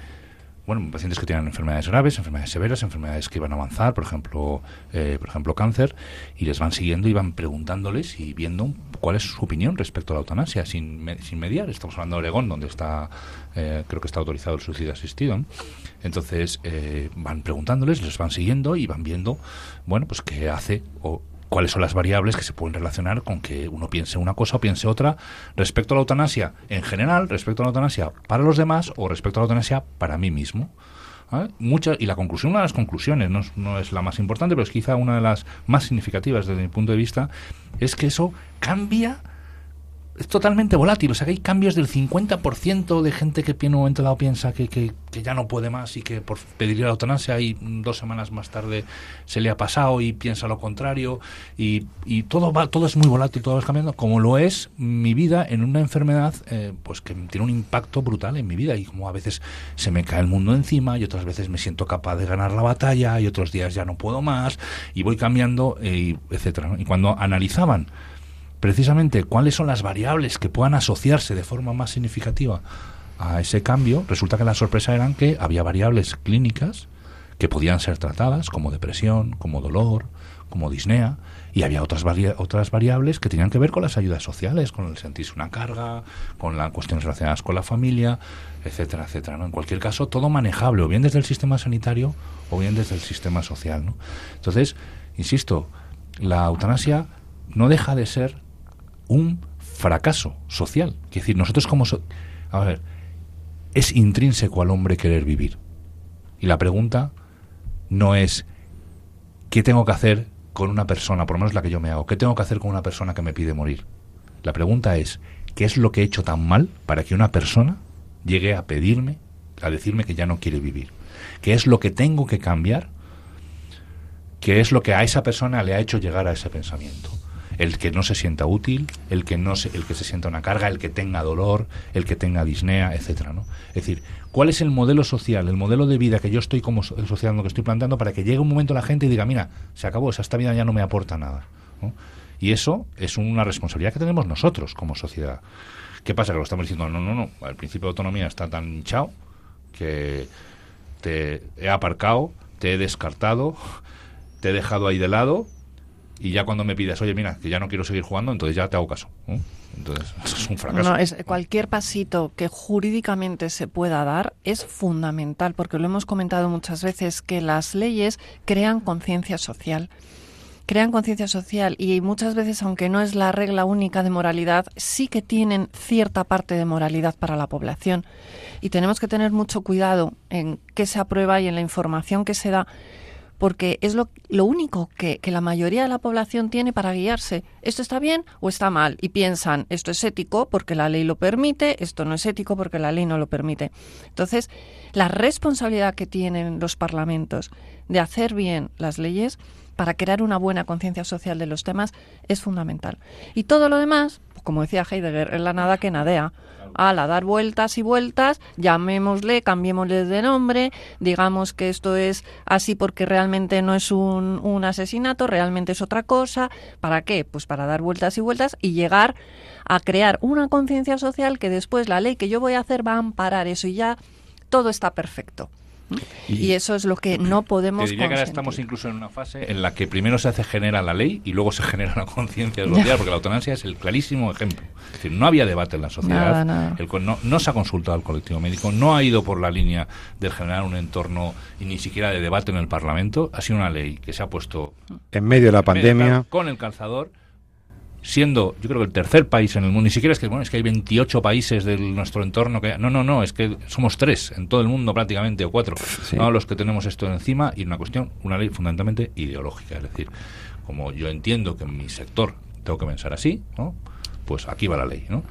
bueno, pacientes que tienen enfermedades graves, enfermedades severas, enfermedades que iban a avanzar, por ejemplo, eh, por ejemplo cáncer, y les van siguiendo y van preguntándoles y viendo cuál es su opinión respecto a la eutanasia, sin, sin mediar. Estamos hablando de Oregón, donde está, eh, creo que está autorizado el suicidio asistido. Entonces eh, van preguntándoles, les van siguiendo y van viendo, bueno, pues qué hace o cuáles son las variables que se pueden relacionar con que uno piense una cosa o piense otra respecto a la eutanasia en general, respecto a la eutanasia para los demás o respecto a la eutanasia para mí mismo. Muchas, y la conclusión, una de las conclusiones, no, no, es la más importante, pero es quizá una de las más significativas desde mi punto de vista, es que eso cambia es totalmente volátil. O sea, que hay cambios del 50% de gente que en un momento dado piensa que, que, ya no puede más y que por pedir la eutanasia y dos semanas más tarde se le ha pasado y piensa lo contrario. Y, todo va, todo es muy volátil, todo va cambiando, como lo es mi vida en una enfermedad eh, pues que tiene un impacto brutal en mi vida. Y como a veces se me cae el mundo encima y otras veces me siento capaz de ganar la batalla y otros días ya no puedo más y voy cambiando, eh, etcétera. Y cuando analizaban precisamente cuáles son las variables que puedan asociarse de forma más significativa a ese cambio, resulta que la sorpresa eran que había variables clínicas que podían ser tratadas, como depresión, como dolor, como disnea, y había otras, otras variables que tenían que ver con las ayudas sociales, con el sentirse una carga, con las cuestiones relacionadas con la familia, etcétera, etcétera. En cualquier caso, todo manejable, o bien desde el sistema sanitario o bien desde el sistema social. ¿no? Entonces, insisto, la eutanasia no deja de ser un fracaso social. Es decir, nosotros como... a ver, es intrínseco al hombre querer vivir. Y la pregunta no es ¿qué tengo que hacer con una persona, por lo menos la que yo me hago? ¿Qué tengo que hacer con una persona que me pide morir? La pregunta es ¿qué es lo que he hecho tan mal para que una persona llegue a pedirme, a decirme que ya no quiere vivir? ¿Qué es lo que tengo que cambiar? ¿Qué es lo que a esa persona le ha hecho llegar a ese pensamiento? El que no se sienta útil, el que no se, el que se sienta una carga, el que tenga dolor, el que tenga disnea, etcétera, ¿no? Es decir, ¿cuál es el modelo social, el modelo de vida que yo estoy como que estoy planteando para que llegue un momento la gente y diga, mira, se acabó, esta vida ya no me aporta nada, Y eso es una responsabilidad que tenemos nosotros como sociedad. ¿Qué pasa? Que lo estamos diciendo, no, no, no, el principio de autonomía está tan hinchado que te he aparcado, te he descartado, te he dejado ahí de lado y ya cuando me pides, oye, mira, que ya no quiero seguir jugando, entonces ya te hago caso. Entonces, <laughs> es un fracaso. No, es, cualquier pasito que jurídicamente se pueda dar es fundamental, porque lo hemos comentado muchas veces, que las leyes crean conciencia social. Crean conciencia social y muchas veces, aunque no es la regla única de moralidad, sí que tienen cierta parte de moralidad para la población. Y tenemos que tener mucho cuidado en qué se aprueba y en la información que se da porque es lo, único que, que, la mayoría de la población tiene para guiarse. ¿Esto está bien o está mal? Y piensan, esto es ético porque la ley lo permite, esto no es ético porque la ley no lo permite. Entonces, la responsabilidad que tienen los parlamentos de hacer bien las leyes para crear una buena conciencia social de los temas es fundamental. Y todo lo demás, como decía Heidegger, es la nada que nadea a la dar vueltas y vueltas, llamémosle, cambiémosle de nombre, digamos que esto es así porque realmente no es un, un asesinato, realmente es otra cosa. ¿Para qué? Pues para dar vueltas y vueltas y llegar a crear una conciencia social que después la ley que yo voy a hacer va a amparar eso y ya todo está perfecto. Y, eso es lo que no podemos te diría que ahora estamos incluso en una fase en la que primero se hace genera la ley y luego se <laughs> genera la conciencia social, porque la eutanasia es el clarísimo ejemplo. Es decir, no había debate en la sociedad, no, se ha consultado al colectivo médico, no ha ido por la línea de generar un entorno y ni siquiera de debate en el Parlamento, ha sido una ley que se ha puesto en medio de la pandemia. con el calzador siendo, yo creo que el tercer país en el mundo, ni siquiera es que, bueno, es que hay 28 países de nuestro entorno que... No, no, no, es que somos tres en todo el mundo prácticamente, o cuatro, los que tenemos esto encima, y una cuestión, una ley fundamentalmente ideológica, es decir, como yo entiendo que en mi sector tengo que pensar así, ¿no? pues aquí va la ley, ¿no?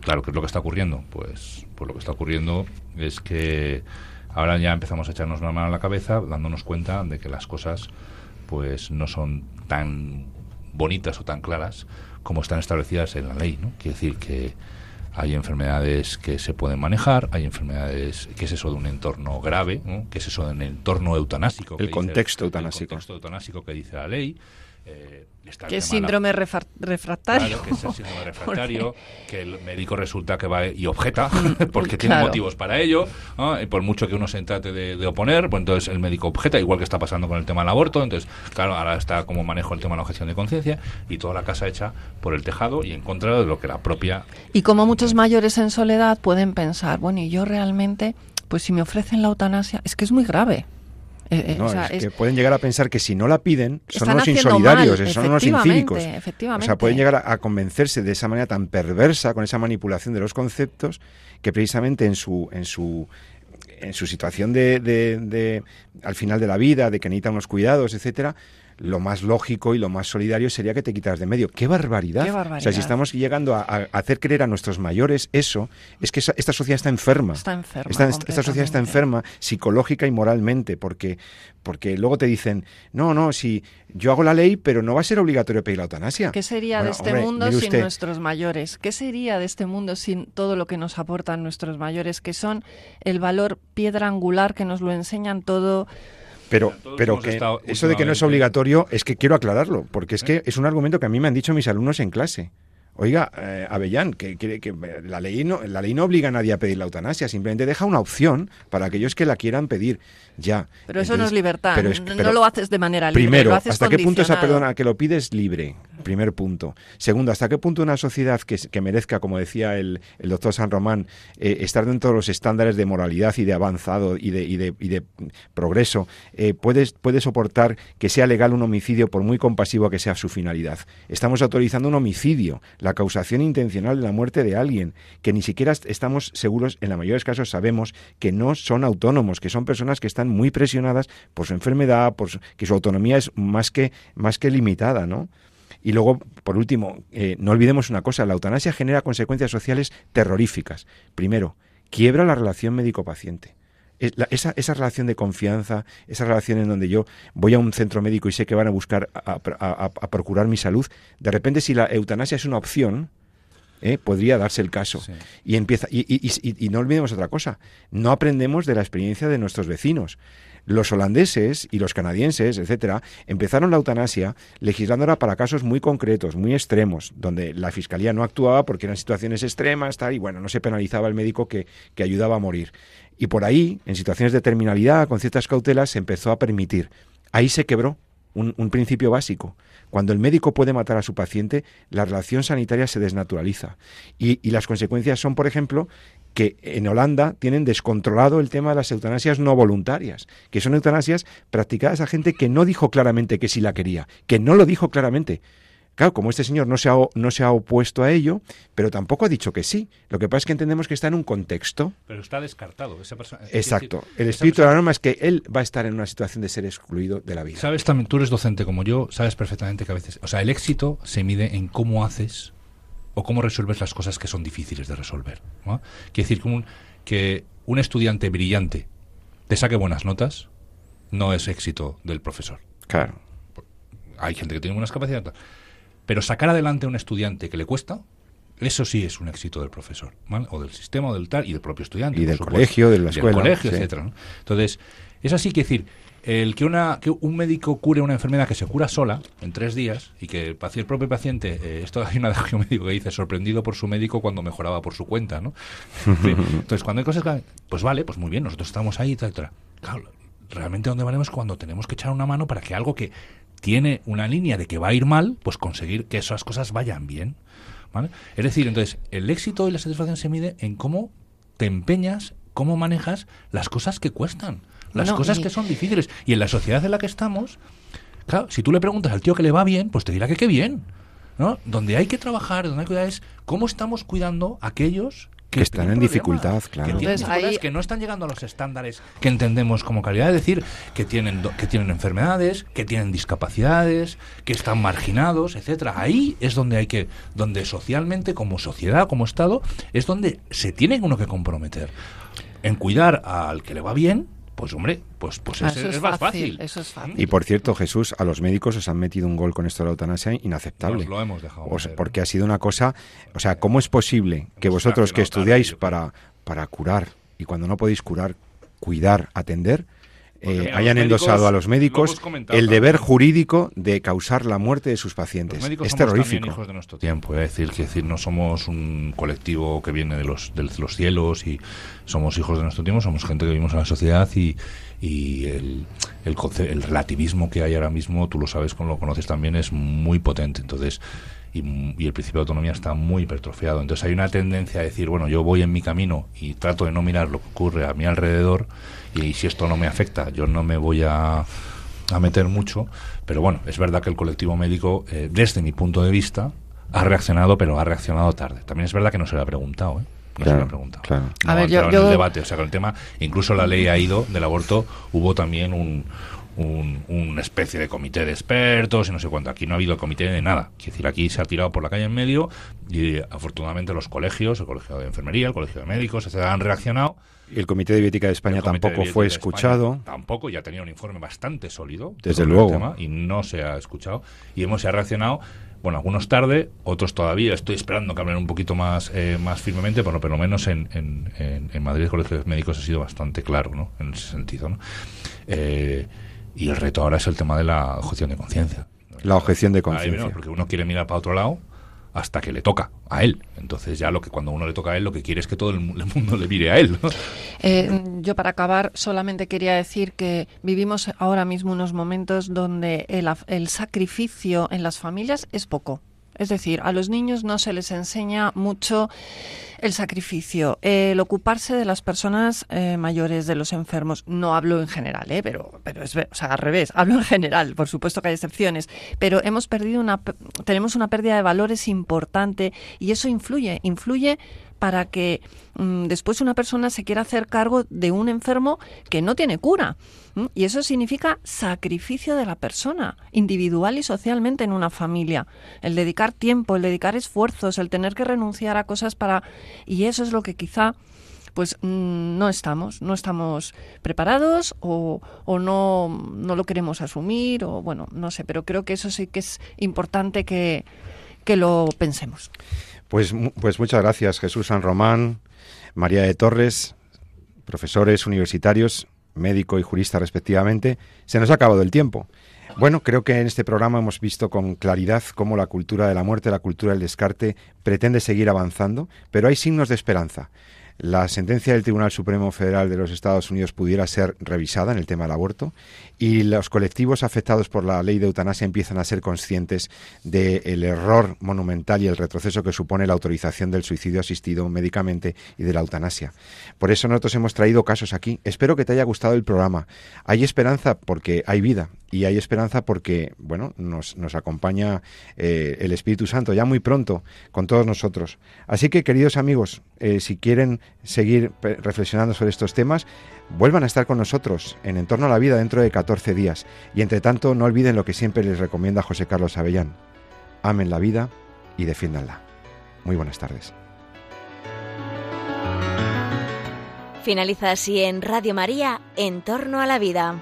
Claro, ¿qué es lo que está ocurriendo? Pues, pues lo que está ocurriendo es que ahora ya empezamos a echarnos una mano a la cabeza dándonos cuenta de que las cosas pues no son tan bonitas o tan claras como están establecidas en la ley. ¿no? Quiere decir que hay enfermedades que se pueden manejar, hay enfermedades, que es eso de un entorno grave, ¿no? que es eso de un entorno eutanásico. El contexto eutanásico. El contexto eutanásico que dice la ley. Eh, que es síndrome refractario. que es el síndrome <laughs> refractario, que el médico resulta que va y objeta, mm, <laughs> porque tiene motivos para ello, y por mucho que uno se trate de, oponer, pues entonces el médico objeta, igual que está pasando con el tema del aborto, entonces, claro, ahora está como manejo el tema de la objeción de conciencia, y toda la casa hecha por el tejado y en contra de lo que la propia... Y como muchos mayores en soledad pueden pensar, bueno, y yo realmente, pues si me ofrecen la eutanasia, es que es muy grave. Eh, eh, es, que pueden llegar a pensar que si no la piden son unos insolidarios, son unos incívicos. O sea, pueden llegar a, convencerse de esa manera tan perversa, con esa manipulación de los conceptos, que precisamente en su, en su en su situación de, de, al final de la vida, de que necesitan unos cuidados, etcétera, lo más lógico y lo más solidario sería que te quitaras de medio. ¡Qué barbaridad! O sea, si estamos llegando a, hacer creer a nuestros mayores eso, es que esta sociedad está enferma. Está enferma. Esta, sociedad está enferma psicológica y moralmente, porque, porque luego te dicen, no, no, si yo hago la ley, pero no va a ser obligatorio pedir la eutanasia. ¿Qué sería de este mundo sin nuestros mayores? ¿Qué sería de este mundo sin todo lo que nos aportan nuestros mayores, que son el valor piedra angular que nos lo enseñan todo? Pero, pero que eso de que no es obligatorio es que quiero aclararlo, porque es que es un argumento que a mí me han dicho mis alumnos en clase. Oiga, eh, Avellán, que, que, la, ley no, la ley no obliga a nadie a pedir la eutanasia, simplemente deja una opción para aquellos que la quieran pedir. Ya. Pero eso no es libertad, no lo haces de manera libre. Primero, ¿hasta qué punto esa perdona que lo pides libre? Primer punto. Segundo, ¿hasta qué punto una sociedad que, merezca, como decía el, doctor San Román, eh, estar dentro de los estándares de moralidad y de avanzado y de, y de, y de progreso, eh, puede, puede soportar que sea legal un homicidio por muy compasivo que sea su finalidad? Estamos autorizando un homicidio, la causación intencional de la muerte de alguien, que ni siquiera estamos seguros, en la mayoría de los casos sabemos que no son autónomos, que son personas que están muy presionadas por su enfermedad, por que su autonomía es más que, más que limitada, ¿no? Y luego, por último, eh, no olvidemos una cosa, la eutanasia genera consecuencias sociales terroríficas. Primero, quiebra la relación médico-paciente. Esa, esa, relación de confianza, esa relación en donde yo voy a un centro médico y sé que van a buscar a, procurar mi salud, de repente si la eutanasia es una opción, ¿eh? podría darse el caso. Y, empieza, y, y, no olvidemos otra cosa, no aprendemos de la experiencia de nuestros vecinos. Los holandeses y los canadienses, etcétera, empezaron la eutanasia legislándola para casos muy concretos, muy extremos, donde la fiscalía no actuaba porque eran situaciones extremas, tal, y bueno, no se penalizaba el médico que, que ayudaba a morir. Y por ahí, en situaciones de terminalidad, con ciertas cautelas, se empezó a permitir. Ahí se quebró un, un principio básico. Cuando el médico puede matar a su paciente, la relación sanitaria se desnaturaliza. Y, y, las consecuencias son, por ejemplo, que en Holanda tienen descontrolado el tema de las eutanasias no voluntarias, que son eutanasias practicadas a gente que no dijo claramente que sí la quería, que no lo dijo claramente. Claro, como este señor no se, ha, no se ha opuesto a ello, pero tampoco ha dicho que sí. Lo que pasa es que entendemos que está en un contexto. Pero está descartado. Esa persona, Exacto. el espíritu de la norma es que él va a estar en una situación de ser excluido de la vida. Sabes también, tú eres docente como yo, sabes perfectamente que a veces. O sea, el éxito se mide en cómo haces o cómo resuelves las cosas que son difíciles de resolver. ¿no? Quiere decir que un, que un estudiante brillante te saque buenas notas no es éxito del profesor. Claro. Hay gente que tiene buenas capacidades. Pero sacar adelante a un estudiante que le cuesta, eso sí es un éxito del profesor, ¿vale? o del sistema, o del tal, y del propio estudiante. Y del colegio, de la escuela. Del colegio, etcétera. Entonces, es así que decir, el que, una, que un médico cure una enfermedad que se cura sola en tres días y que el propio paciente, eh, esto hay un adagio <laughs> médico que dice, sorprendido por su médico cuando mejoraba por su cuenta, ¿no? <laughs> Entonces, cuando hay cosas que, pues vale, pues muy bien, nosotros estamos ahí, etcétera. Claro, realmente donde valemos cuando tenemos que echar una mano para que algo que tiene una línea de que va a ir mal, pues conseguir que esas cosas vayan bien. ¿vale? Es decir, entonces, el éxito y la satisfacción se mide en cómo te empeñas, cómo manejas las cosas que cuestan las cosas que son difíciles. Y en la sociedad en la que estamos, claro, si tú le preguntas al tío que le va bien, pues te dirá que qué bien. ¿no? Donde hay que trabajar, donde hay que cuidar es cómo estamos cuidando a aquellos que, están en dificultad, claro. Que, que no están llegando a los estándares que entendemos como calidad, es decir, que tienen que tienen enfermedades, que tienen discapacidades, que están marginados, etcétera. Ahí es donde hay que donde socialmente como sociedad, como estado, es donde se tiene uno que comprometer en cuidar al que le va bien pues hombre, pues, pues es, más fácil. Eso es fácil. Y por cierto, Jesús, a los médicos os han metido un gol con esto de la eutanasia inaceptable. lo hemos dejado. porque ha sido una cosa, o sea, ¿cómo es posible que vosotros que estudiáis para, para curar y cuando no podéis curar, cuidar, atender, eh, hayan endosado a los médicos el deber jurídico de causar la muerte de sus pacientes. es terrorífico. hijos de nuestro tiempo, es decir, que decir, no somos un colectivo que viene de los, de los cielos y somos hijos de nuestro tiempo, somos gente que vivimos en la sociedad y, y el, el, el relativismo que hay ahora mismo, tú lo sabes, lo conoces también, es muy potente. Entonces, y, y, el principio de autonomía está muy hipertrofiado. Entonces hay una tendencia a decir, bueno, yo voy en mi camino y trato de no mirar lo que ocurre a mi alrededor y si esto no me afecta, yo no me voy a, a meter mucho. Pero bueno, es verdad que el colectivo médico, eh, desde mi punto de vista, ha reaccionado, pero ha reaccionado tarde. También es verdad que no se le ha preguntado, ¿eh? No se le ha preguntado. Claro. a ver, yo, en el debate, o sea, con el tema, incluso la ley ha ido del aborto, hubo también un, una especie de comité de expertos y no sé cuánto. Aquí no ha habido comité de nada. Es decir, aquí se ha tirado por la calle en medio y afortunadamente los colegios, el colegio de enfermería, el colegio de médicos, se han reaccionado. Y el Comité de Bioética de España tampoco fue escuchado. tampoco, ya tenía un informe bastante sólido. Desde luego. y no se ha escuchado. Y hemos se ha reaccionado bueno, algunos tarde, otros todavía. Estoy esperando que hablen un poquito más, eh, más firmemente, pero por lo menos en, en, en, Madrid el Colegio de Médicos ha sido bastante claro ¿no? en ese sentido. ¿no? Eh, y el reto ahora es el tema de la objeción de conciencia. La objeción de conciencia. Porque uno quiere mirar para otro lado hasta que le toca a él. Entonces ya lo que cuando uno le toca a él, lo que quiere es que todo el mundo le mire a él. Eh, yo para acabar solamente quería decir que vivimos ahora mismo unos momentos donde el sacrificio en las familias es poco. Es decir, a los niños no se les enseña mucho el sacrificio, el ocuparse de las personas eh, mayores, de los enfermos. No hablo en general, ¿eh? pero, pero es o sea, al revés, <laughs> hablo en general. Por supuesto que hay excepciones, pero hemos perdido una, tenemos una pérdida de valores importante y eso influye, influye para que mm, después una persona se quiera hacer cargo de un enfermo que no tiene cura. Y eso significa sacrificio de la persona, individual y socialmente en una familia. El dedicar tiempo, el dedicar esfuerzos, el tener que renunciar a cosas para... Y eso es lo que quizá pues mm, no estamos, no estamos preparados o, o no, no, lo queremos asumir o bueno, no sé, pero creo que eso sí que es importante que, que lo pensemos. Pues, pues muchas gracias, Jesús San Román, María de Torres, profesores universitarios, médico y jurista respectivamente. Se nos ha acabado el tiempo. Bueno, creo que en este programa hemos visto con claridad cómo la cultura de la muerte, la cultura del descarte, pretende seguir avanzando, pero hay signos de esperanza la sentencia del Tribunal Supremo Federal de los Estados Unidos pudiera ser revisada en el tema del aborto y los colectivos afectados por la ley de eutanasia empiezan a ser conscientes del error monumental y el retroceso que supone la autorización del suicidio asistido médicamente y de la eutanasia. Por eso nosotros hemos traído casos aquí. Espero que te haya gustado el programa. Hay esperanza porque hay vida y hay esperanza porque, bueno, nos, nos acompaña eh, el Espíritu Santo ya muy pronto con todos nosotros. Así que, queridos amigos, eh, si quieren seguir reflexionando sobre estos temas, vuelvan a estar con nosotros en Entorno a la Vida dentro de 14 días. Y entre tanto, no olviden lo que siempre les recomienda José Carlos Avellán. Amen la vida y defiéndanla. Muy buenas tardes. Finaliza así en Radio María, En torno a la vida.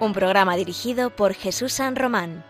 Un programa dirigido por Jesús San Román.